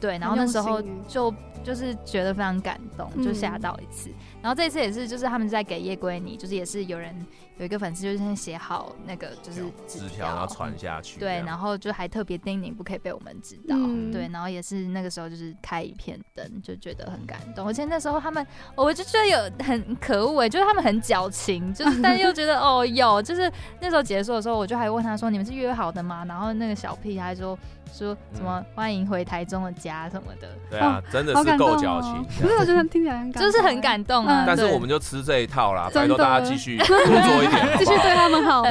对，然后那时候就就是觉得非常感动，就吓到一次。嗯、然后这次也是，就是他们在给叶归你，就是也是有人有一个粉丝就是先写好那个就是纸条，然后传下去。对，然后就还特别叮咛不可以被我们知道。嗯、对，然后也是那个时候就是开一片灯，就觉得很感动。而且那时候他们，我就觉得有很可恶哎，就是他们很矫情，就是但又觉得 哦有，就是那时候结束的时候，我就还问他说：“你们是约好的吗？”然后那个小屁孩说。说什么欢迎回台中的家什么的，对啊，真的是够矫情。可是我觉得听起来很感动，就是很感动啊。但是我们就吃这一套啦，拜托大家继续多做一点，继续对他们好。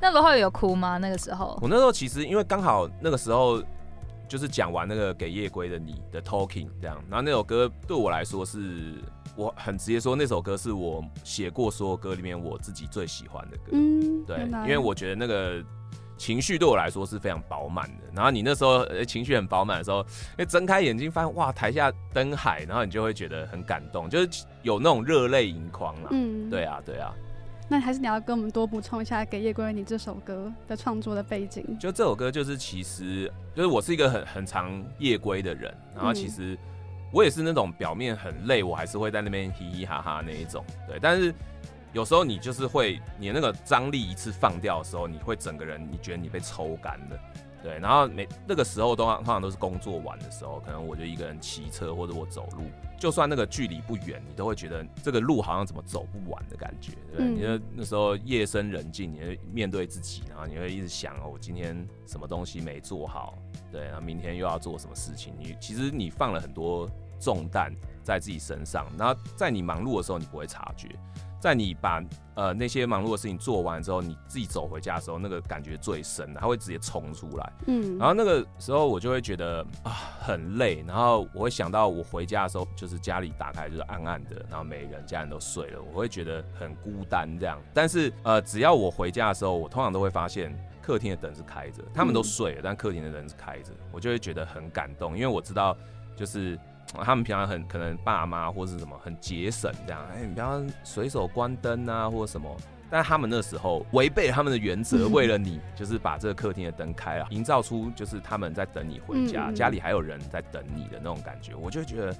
那罗浩宇有哭吗？那个时候？我那时候其实因为刚好那个时候就是讲完那个给夜归的你的 talking 这样，然后那首歌对我来说是我很直接说那首歌是我写过所有歌里面我自己最喜欢的歌。嗯，对，因为我觉得那个。情绪对我来说是非常饱满的，然后你那时候情绪很饱满的时候，哎，睁开眼睛发现哇，台下灯海，然后你就会觉得很感动，就是有那种热泪盈眶了。嗯，对啊，对啊。那还是你要跟我们多补充一下《给夜归你》这首歌的创作的背景。就这首歌，就是其实就是我是一个很很常夜归的人，然后其实我也是那种表面很累，我还是会在那边嘻嘻哈哈那一种。对，但是。有时候你就是会，你那个张力一次放掉的时候，你会整个人你觉得你被抽干了，对。然后每那个时候都通常都是工作完的时候，可能我就一个人骑车或者我走路，就算那个距离不远，你都会觉得这个路好像怎么走不完的感觉，对。你就那时候夜深人静，你会面对自己，然后你会一直想哦，我今天什么东西没做好，对，然后明天又要做什么事情，你其实你放了很多重担在自己身上，然后在你忙碌的时候，你不会察觉。在你把呃那些忙碌的事情做完之后，你自己走回家的时候，那个感觉最深，它会直接冲出来。嗯，然后那个时候我就会觉得啊很累，然后我会想到我回家的时候，就是家里打开就是暗暗的，然后每个人家人都睡了，我会觉得很孤单这样。但是呃，只要我回家的时候，我通常都会发现客厅的灯是开着，他们都睡了，但客厅的灯是开着，我就会觉得很感动，因为我知道就是。他们平常很可能爸妈或是什么很节省这样，哎、欸，你不要随手关灯啊，或者什么。但他们那时候违背他们的原则，为了你，就是把这个客厅的灯开了，营造出就是他们在等你回家，家里还有人在等你的那种感觉。我就觉得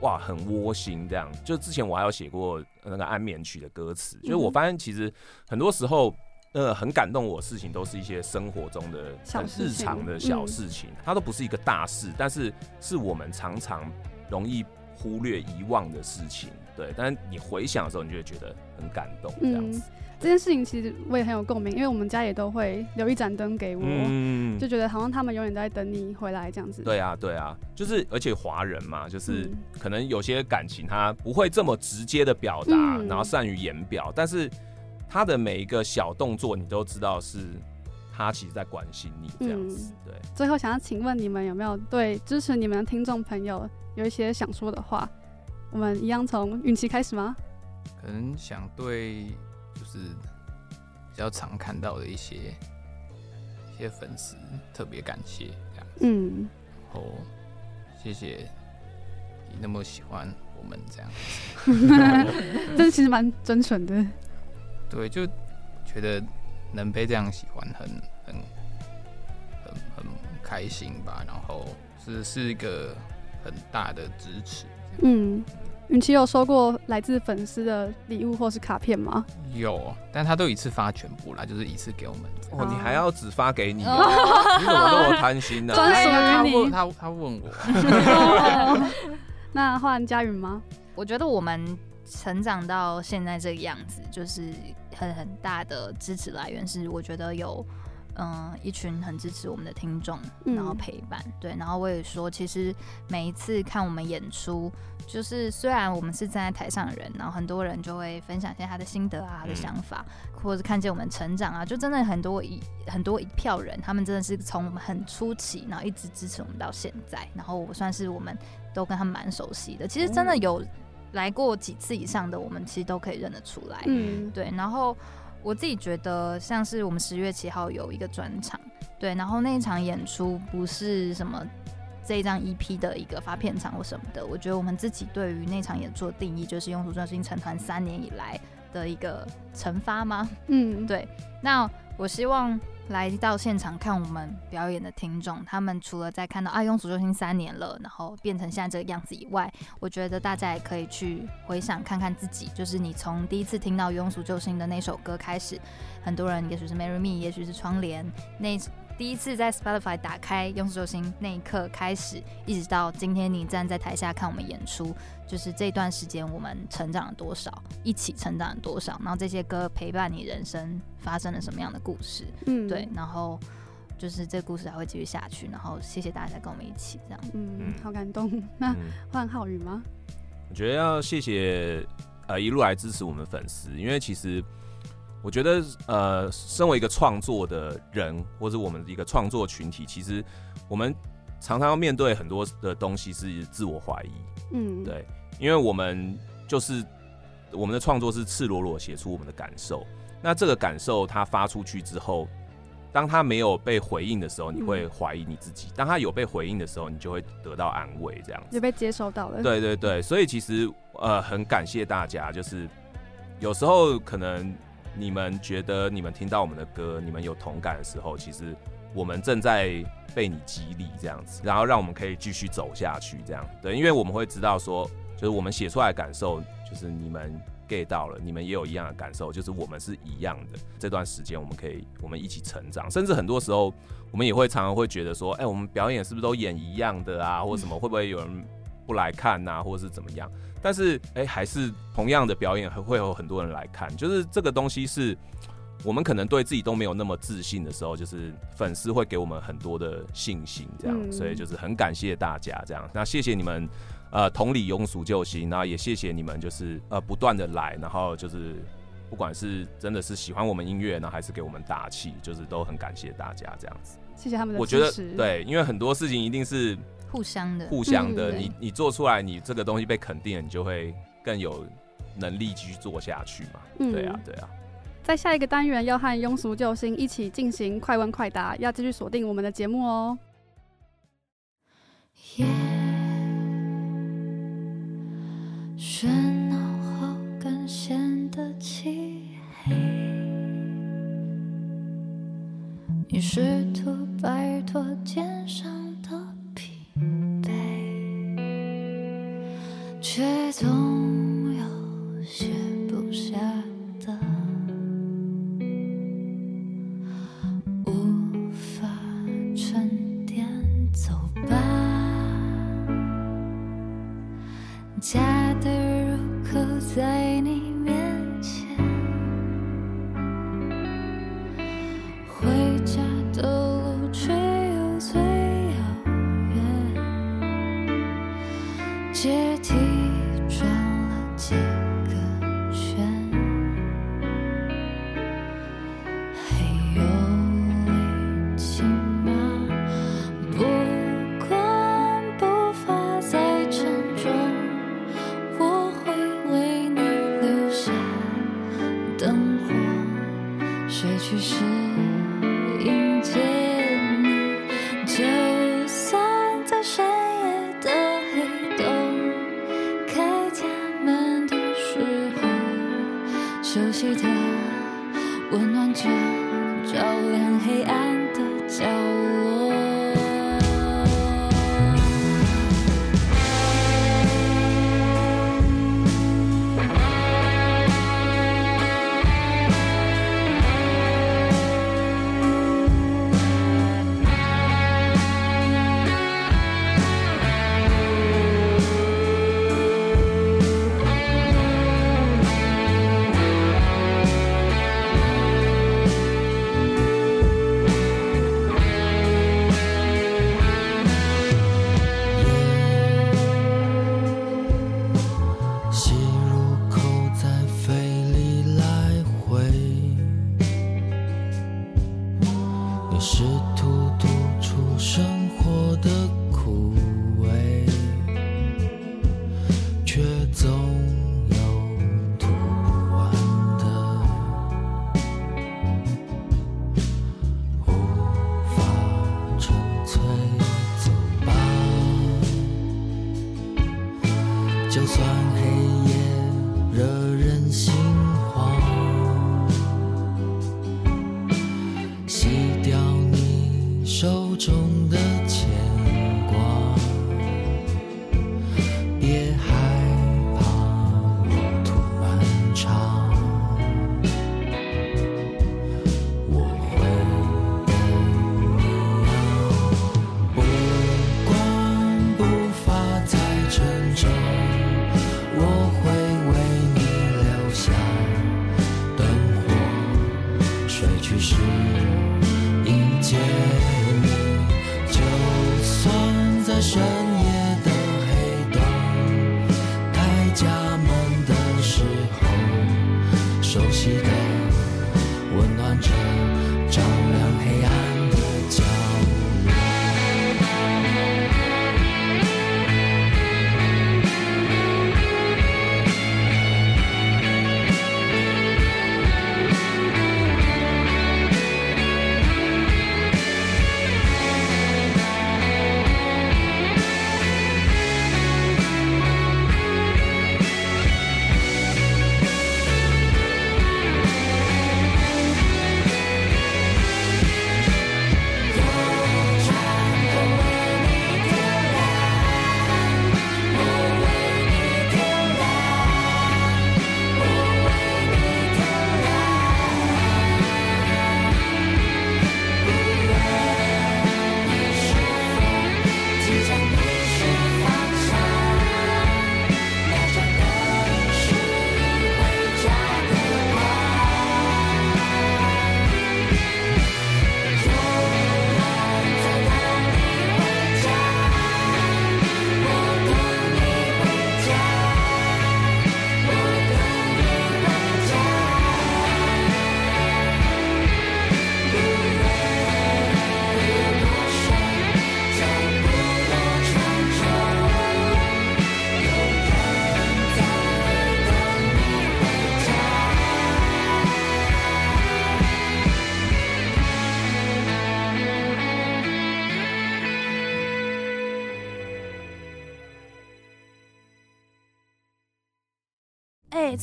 哇，很窝心这样。就之前我还有写过那个安眠曲的歌词，就是我发现其实很多时候。呃，很感动我的事情都是一些生活中的很日常的小事情，它都不是一个大事，但是是我们常常容易忽略遗忘的事情。对，但是你回想的时候，你就会觉得很感动。这样子，这件事情其实我也很有共鸣，因为我们家也都会留一盏灯给我，嗯，就觉得好像他们永远在等你回来这样子。对啊，对啊，就是而且华人嘛，就是可能有些感情他不会这么直接的表达，然后善于言表，但是。他的每一个小动作，你都知道是他其实在关心你这样子。对，最后想要请问你们有没有对支持你们的听众朋友有一些想说的话？我们一样从允琪开始吗？可能想对就是比较常看到的一些一些粉丝特别感谢这样子。嗯，然后谢谢你那么喜欢我们这样子，这其实蛮真诚的。对，就觉得能被这样喜欢很，很很很很开心吧。然后是是一个很大的支持。嗯，允琪有收过来自粉丝的礼物或是卡片吗？有，但他都一次发全部啦，就是一次给我们。哦，你还要只发给你？哦？你怎么那么贪心呢？专属于你。他他问我。那换佳允吗？我觉得我们。成长到现在这个样子，就是很很大的支持来源是，我觉得有嗯一群很支持我们的听众，然后陪伴，嗯、对，然后我也说，其实每一次看我们演出，就是虽然我们是站在台上的人，然后很多人就会分享一些他的心得啊，他的想法，或者看见我们成长啊，就真的很多一很多一票人，他们真的是从我们很初期，然后一直支持我们到现在，然后我算是我们都跟他们蛮熟悉的，其实真的有。来过几次以上的，我们其实都可以认得出来。嗯，对。然后我自己觉得，像是我们十月七号有一个专场，对。然后那一场演出不是什么这一张 EP 的一个发片场或什么的，我觉得我们自己对于那场演出的定义，就是用途专心成团三年以来的一个惩罚吗？嗯，对。那我希望。来到现场看我们表演的听众，他们除了在看到啊庸俗救星三年了，然后变成现在这个样子以外，我觉得大家也可以去回想看看自己，就是你从第一次听到庸俗救星的那首歌开始，很多人也许是 Marry Me，也许是窗帘那。第一次在 Spotify 打开《庸俗救星》那一刻开始，一直到今天你站在台下看我们演出，就是这段时间我们成长了多少，一起成长了多少，然后这些歌陪伴你人生发生了什么样的故事，嗯，对，然后就是这故事还会继续下去，然后谢谢大家跟我们一起这样，嗯，好感动。那换浩宇吗？我觉得要谢谢呃一路来支持我们粉丝，因为其实。我觉得，呃，身为一个创作的人，或者我们一个创作群体，其实我们常常要面对很多的东西是自我怀疑，嗯，对，因为我们就是我们的创作是赤裸裸写出我们的感受，那这个感受它发出去之后，当它没有被回应的时候，你会怀疑你自己；当它有被回应的时候，你就会得到安慰，这样子。就被接收到了。对对对，所以其实呃，很感谢大家，就是有时候可能。你们觉得你们听到我们的歌，你们有同感的时候，其实我们正在被你激励，这样子，然后让我们可以继续走下去，这样对，因为我们会知道说，就是我们写出来的感受，就是你们 get 到了，你们也有一样的感受，就是我们是一样的。这段时间我们可以，我们一起成长，甚至很多时候我们也会常常会觉得说，哎、我们表演是不是都演一样的啊，或什么，会不会有人不来看啊，或者是怎么样？但是，哎、欸，还是同样的表演，还会有很多人来看。就是这个东西是我们可能对自己都没有那么自信的时候，就是粉丝会给我们很多的信心，这样。所以就是很感谢大家这样。那谢谢你们，呃同理庸俗救星，然后也谢谢你们，就是呃不断的来，然后就是不管是真的是喜欢我们音乐呢，还是给我们打气，就是都很感谢大家这样子。谢谢他们的我觉得对，因为很多事情一定是互相的，互相的。嗯、你你做出来，你这个东西被肯定了，你就会更有能力继续做下去嘛。嗯、对啊，对啊。在下一个单元要和庸俗救星一起进行快问快答，要继续锁定我们的节目哦。喧闹后更显得漆黑。你试图摆脱肩上却总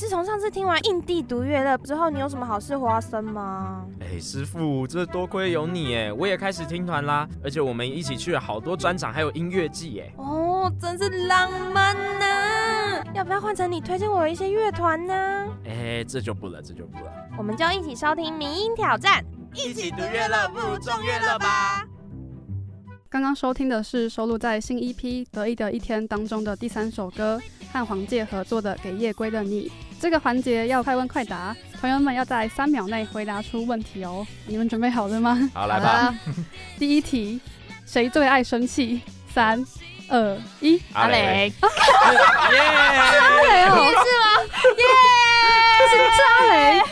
自从上次听完印地独乐乐之后，你有什么好事发生吗？哎、欸，师傅，这多亏有你哎，我也开始听团啦，而且我们一起去了好多专场，还有音乐季哎。哦，真是浪漫呐、啊！要不要换成你推荐我一些乐团呢？哎、欸，这就不了，这就不了。我们就一起收听民音挑战，一起独乐乐不如众乐乐吧。刚刚收听的是收录在新 EP《得意的一天》当中的第三首歌，和黄玠合作的《给夜归的你》。这个环节要快问快答，朋友们要在三秒内回答出问题哦。你们准备好了吗？好，来吧。第一题，谁最爱生气？三、二、一，阿雷。耶、是阿雷哦？是吗？耶！是是阿雷。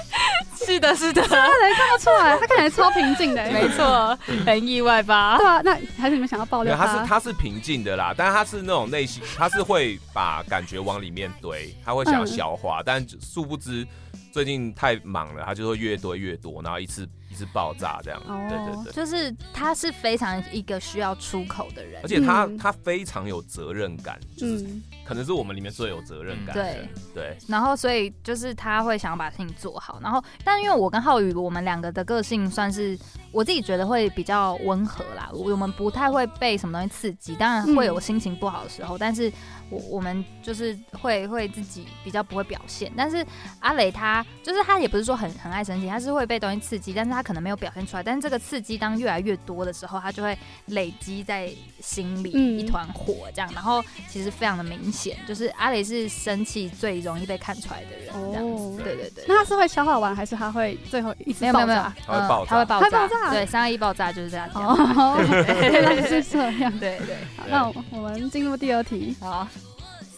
是的，是的，真的看不出来，他看起来超平静的，没错，很意外吧？对啊，那还是你们想要爆料他？他是他是平静的啦，但是他是那种内心，他是会把感觉往里面堆，他会想要消化，嗯、但殊不知最近太忙了，他就会越堆越多，然后一次一次爆炸这样。哦，对对对，就是他是非常一个需要出口的人，而且他、嗯、他非常有责任感，就是。嗯可能是我们里面最有责任感的。对对，然后所以就是他会想要把事情做好，然后但因为我跟浩宇我们两个的个性算是我自己觉得会比较温和啦，我们不太会被什么东西刺激，当然会有心情不好的时候，嗯、但是我我们就是会会自己比较不会表现，但是阿雷他就是他也不是说很很爱生气，他是会被东西刺激，但是他可能没有表现出来，但是这个刺激当越来越多的时候，他就会累积在心里一团火这样，然后其实非常的明显。就是阿雷是生气最容易被看出来的人，哦，对对对。那他是会消化完，还是他会最后一次爆炸？没有没有，他会爆炸，他会爆炸，爆炸。对，三二一爆炸就是这样。哦，原来是这样。对对。好，那我们进入第二题。好，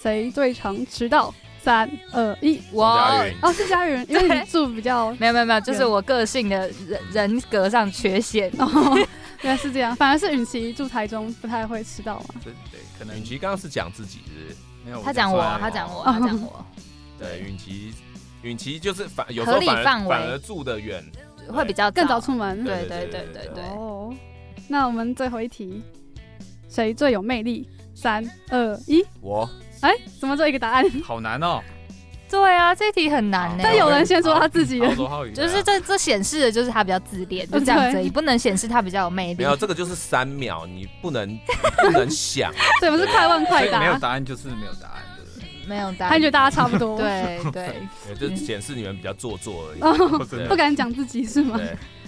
谁最常迟到？三二一，我。哦，是佳云，因为你住比较 没有没有没有，就是我个性的人人格上缺陷。哦，原来是这样。反而是允琪住台中，不太会迟到嘛。对对，可能允琪刚刚是讲自己是。他讲我，他讲我，他讲我。对，允琪，允琪就是反有时候反反而住的远，会比较更早出门。对对对对对。哦，那我们最后一题，谁最有魅力？三二一，我。哎，怎么做一个答案？好难哦。对啊，这题很难呢。但有人先说他自己的，就是这这显示的就是他比较自恋，就这样子，你不能显示他比较有魅力。没有，这个就是三秒，你不能不能想。对，不是快问快答。没有答案就是没有答案，对不对？没有答案，他觉得大家差不多。对对，就显示你们比较做作而已，不敢讲自己是吗？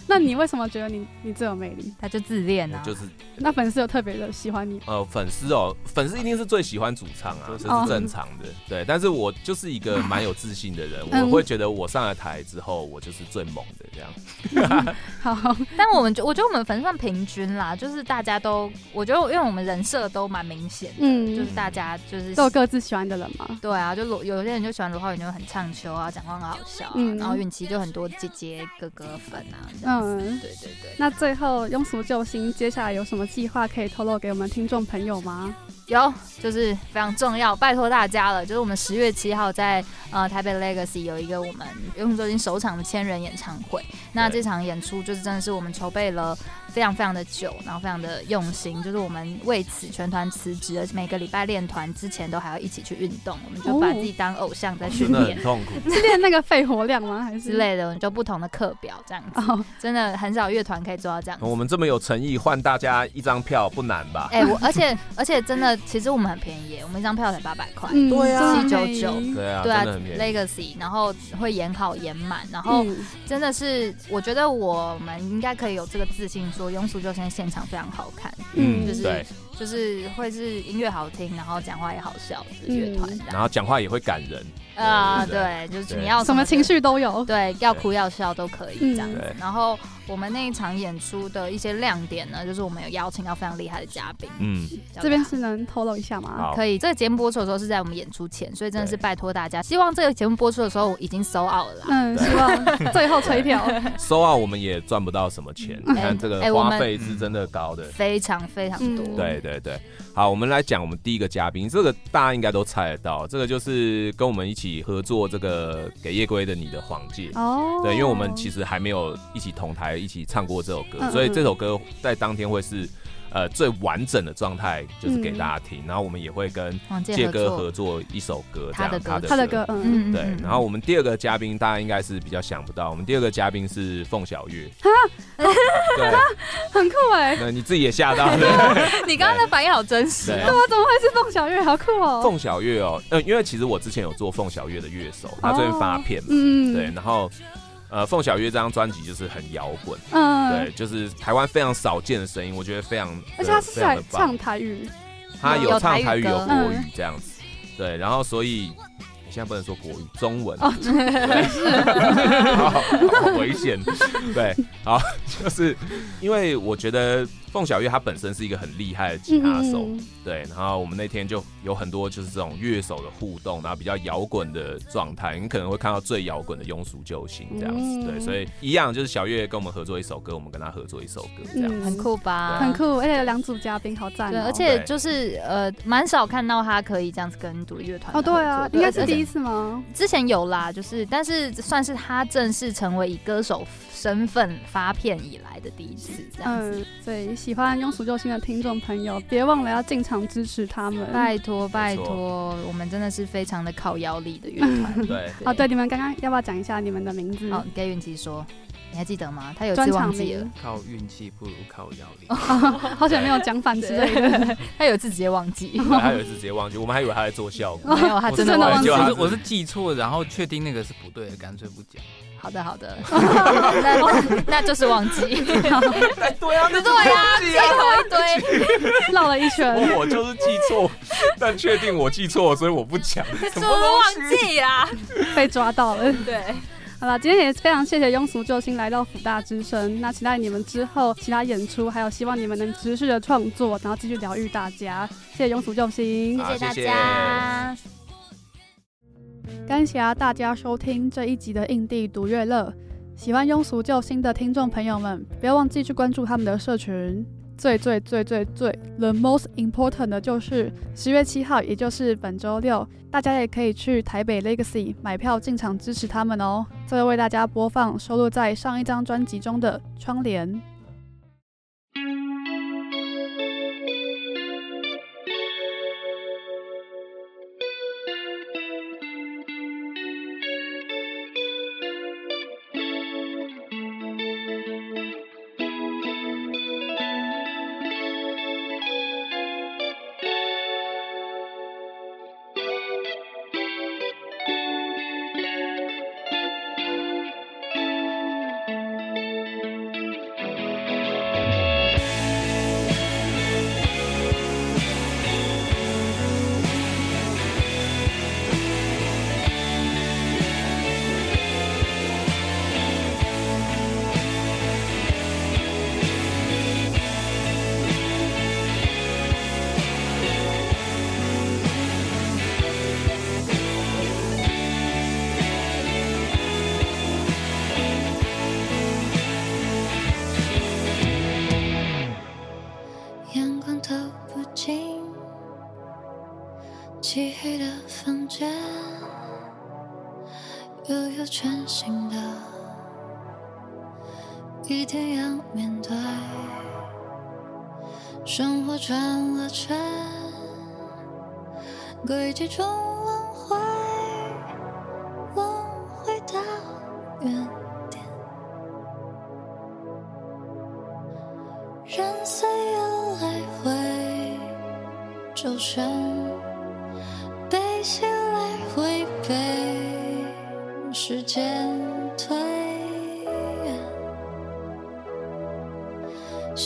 那你为什么觉得你你最有魅力？他就自恋啊，就是。那粉丝有特别的喜欢你？呃，粉丝哦，粉丝一定是最喜欢主唱啊，这是正常的。对，但是我就是一个 蛮有自信的人，我会觉得我上了台之后，我就是最猛的这样。好，但我们就我觉得我们粉丝算平均啦，就是大家都，我觉得因为我们人设都蛮明显的，嗯，就是大家就是都有各自喜欢的人嘛。对啊，就罗有些人就喜欢罗浩宇，就很唱秋啊，讲话很好笑啊，然后允琪就很多姐姐哥哥粉啊。嗯，对对对。那最后庸俗救星接下来有什么计划可以透露给我们听众朋友吗？有，就是非常重要，拜托大家了。就是我们十月七号在呃台北 Legacy 有一个我们庸俗救星首场的千人演唱会。那这场演出就是真的是我们筹备了非常非常的久，然后非常的用心。就是我们为此全团辞职，而且每个礼拜练团之前都还要一起去运动。我们就把自己当偶像在训练，很痛苦。是练那个肺活量吗？还是之类的？我们就不同的课表这样子。哦，真的很少乐团可以做到这样。我们这么有诚意，换大家一张票不难吧？哎，我而且而且真的。其实我们很便宜，我们一张票才八百块，对啊，七九九，对啊，对啊，Legacy，然后会演好演满，然后真的是，我觉得我们应该可以有这个自信，说庸俗救星现场非常好看，嗯，就是就是会是音乐好听，然后讲话也好笑的乐团，然后讲话也会感人。啊，对，就是你要什么情绪都有，对，要哭要笑都可以这样子。然后我们那一场演出的一些亮点呢，就是我们有邀请到非常厉害的嘉宾。嗯，这边是能透露一下吗？可以。这个节目播出的时候是在我们演出前，所以真的是拜托大家，希望这个节目播出的时候已经 sold out 了。嗯，希望最后吹票。sold out 我们也赚不到什么钱，你看这个花费是真的高的，非常非常多。对对对，好，我们来讲我们第一个嘉宾，这个大家应该都猜得到，这个就是跟我们一起合作这个。给夜归的你的黄玠哦，对，因为我们其实还没有一起同台一起唱过这首歌，所以这首歌在当天会是。呃，最完整的状态就是给大家听，然后我们也会跟介哥合作。一首歌，这样他的歌，他的歌，嗯，对。然后我们第二个嘉宾，大家应该是比较想不到，我们第二个嘉宾是凤小岳，对，很酷哎，那你自己也吓到了，你刚刚的反应好真实，对，怎么怎么会是凤小岳？好酷哦，凤小岳哦，呃，因为其实我之前有做凤小岳的乐手，他最近发片嘛，嗯，对，然后。呃，凤小岳这张专辑就是很摇滚，嗯，对，就是台湾非常少见的声音，我觉得非常，而且他是在唱台语，他有唱台语有国语这样子，对，然后所以。现在不能说国语，中文。哦，是，好，好危险，对，好，就是因为我觉得凤小岳他本身是一个很厉害的吉他手，嗯、对，然后我们那天就有很多就是这种乐手的互动，然后比较摇滚的状态，你可能会看到最摇滚的庸俗救星这样子，嗯、对，所以一样就是小岳跟我们合作一首歌，我们跟他合作一首歌，这样子、嗯、很酷吧？很酷，而且有两组嘉宾，好赞、喔，对，而且就是呃，蛮少看到他可以这样子跟独立乐团哦，对啊，应该是第一。是吗？之前有啦，就是，但是算是他正式成为以歌手身份发片以来的第一次这样子。嗯，所以喜欢庸俗救星的听众朋友，别忘了要进场支持他们，拜托拜托，我们真的是非常的靠腰力的乐团。对，对哦，对，你们刚刚要不要讲一下你们的名字？好，给允琪说。你还记得吗？他有次忘记了。靠运气不如靠腰力。好久没有讲反之类的。他有一次直接忘记。他有次直接忘记，我们还以为他在做效果。没有，他真的忘记。我是我是记错，然后确定那个是不对的，干脆不讲。好的好的。那那就是忘记。对啊，对啊，记错一堆，绕了一圈。我就是记错，但确定我记错，所以我不讲。怎么忘记啦？被抓到了。对。好了，今天也非常谢谢庸俗救星来到辅大之声。那期待你们之后其他演出，还有希望你们能持续的创作，然后继续疗愈大家。谢谢庸俗救星，谢谢大家。感谢大家收听这一集的印地独乐乐。喜欢庸俗救星的听众朋友们，不要忘记去关注他们的社群。最最最最最 the most important 的就是十月七号，也就是本周六，大家也可以去台北 Legacy 买票进场支持他们哦。最后为大家播放收录在上一张专辑中的《窗帘》。全新的一天要面对，生活转了圈，轨迹中轮回，轮回到原点，任岁月来回，周旋。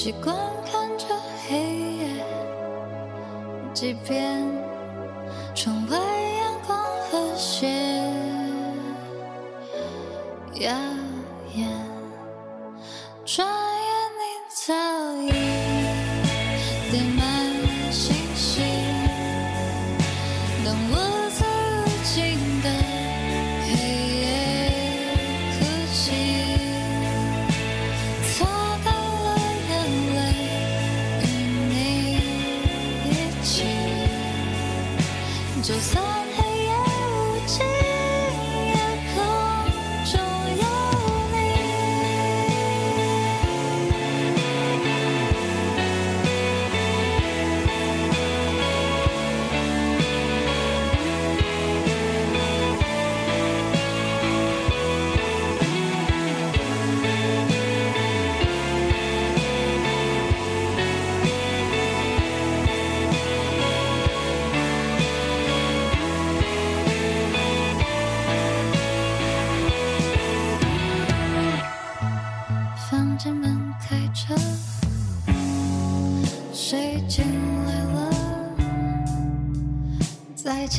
习惯看着黑夜，即便。窗外阳光和谐，耀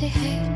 漆黑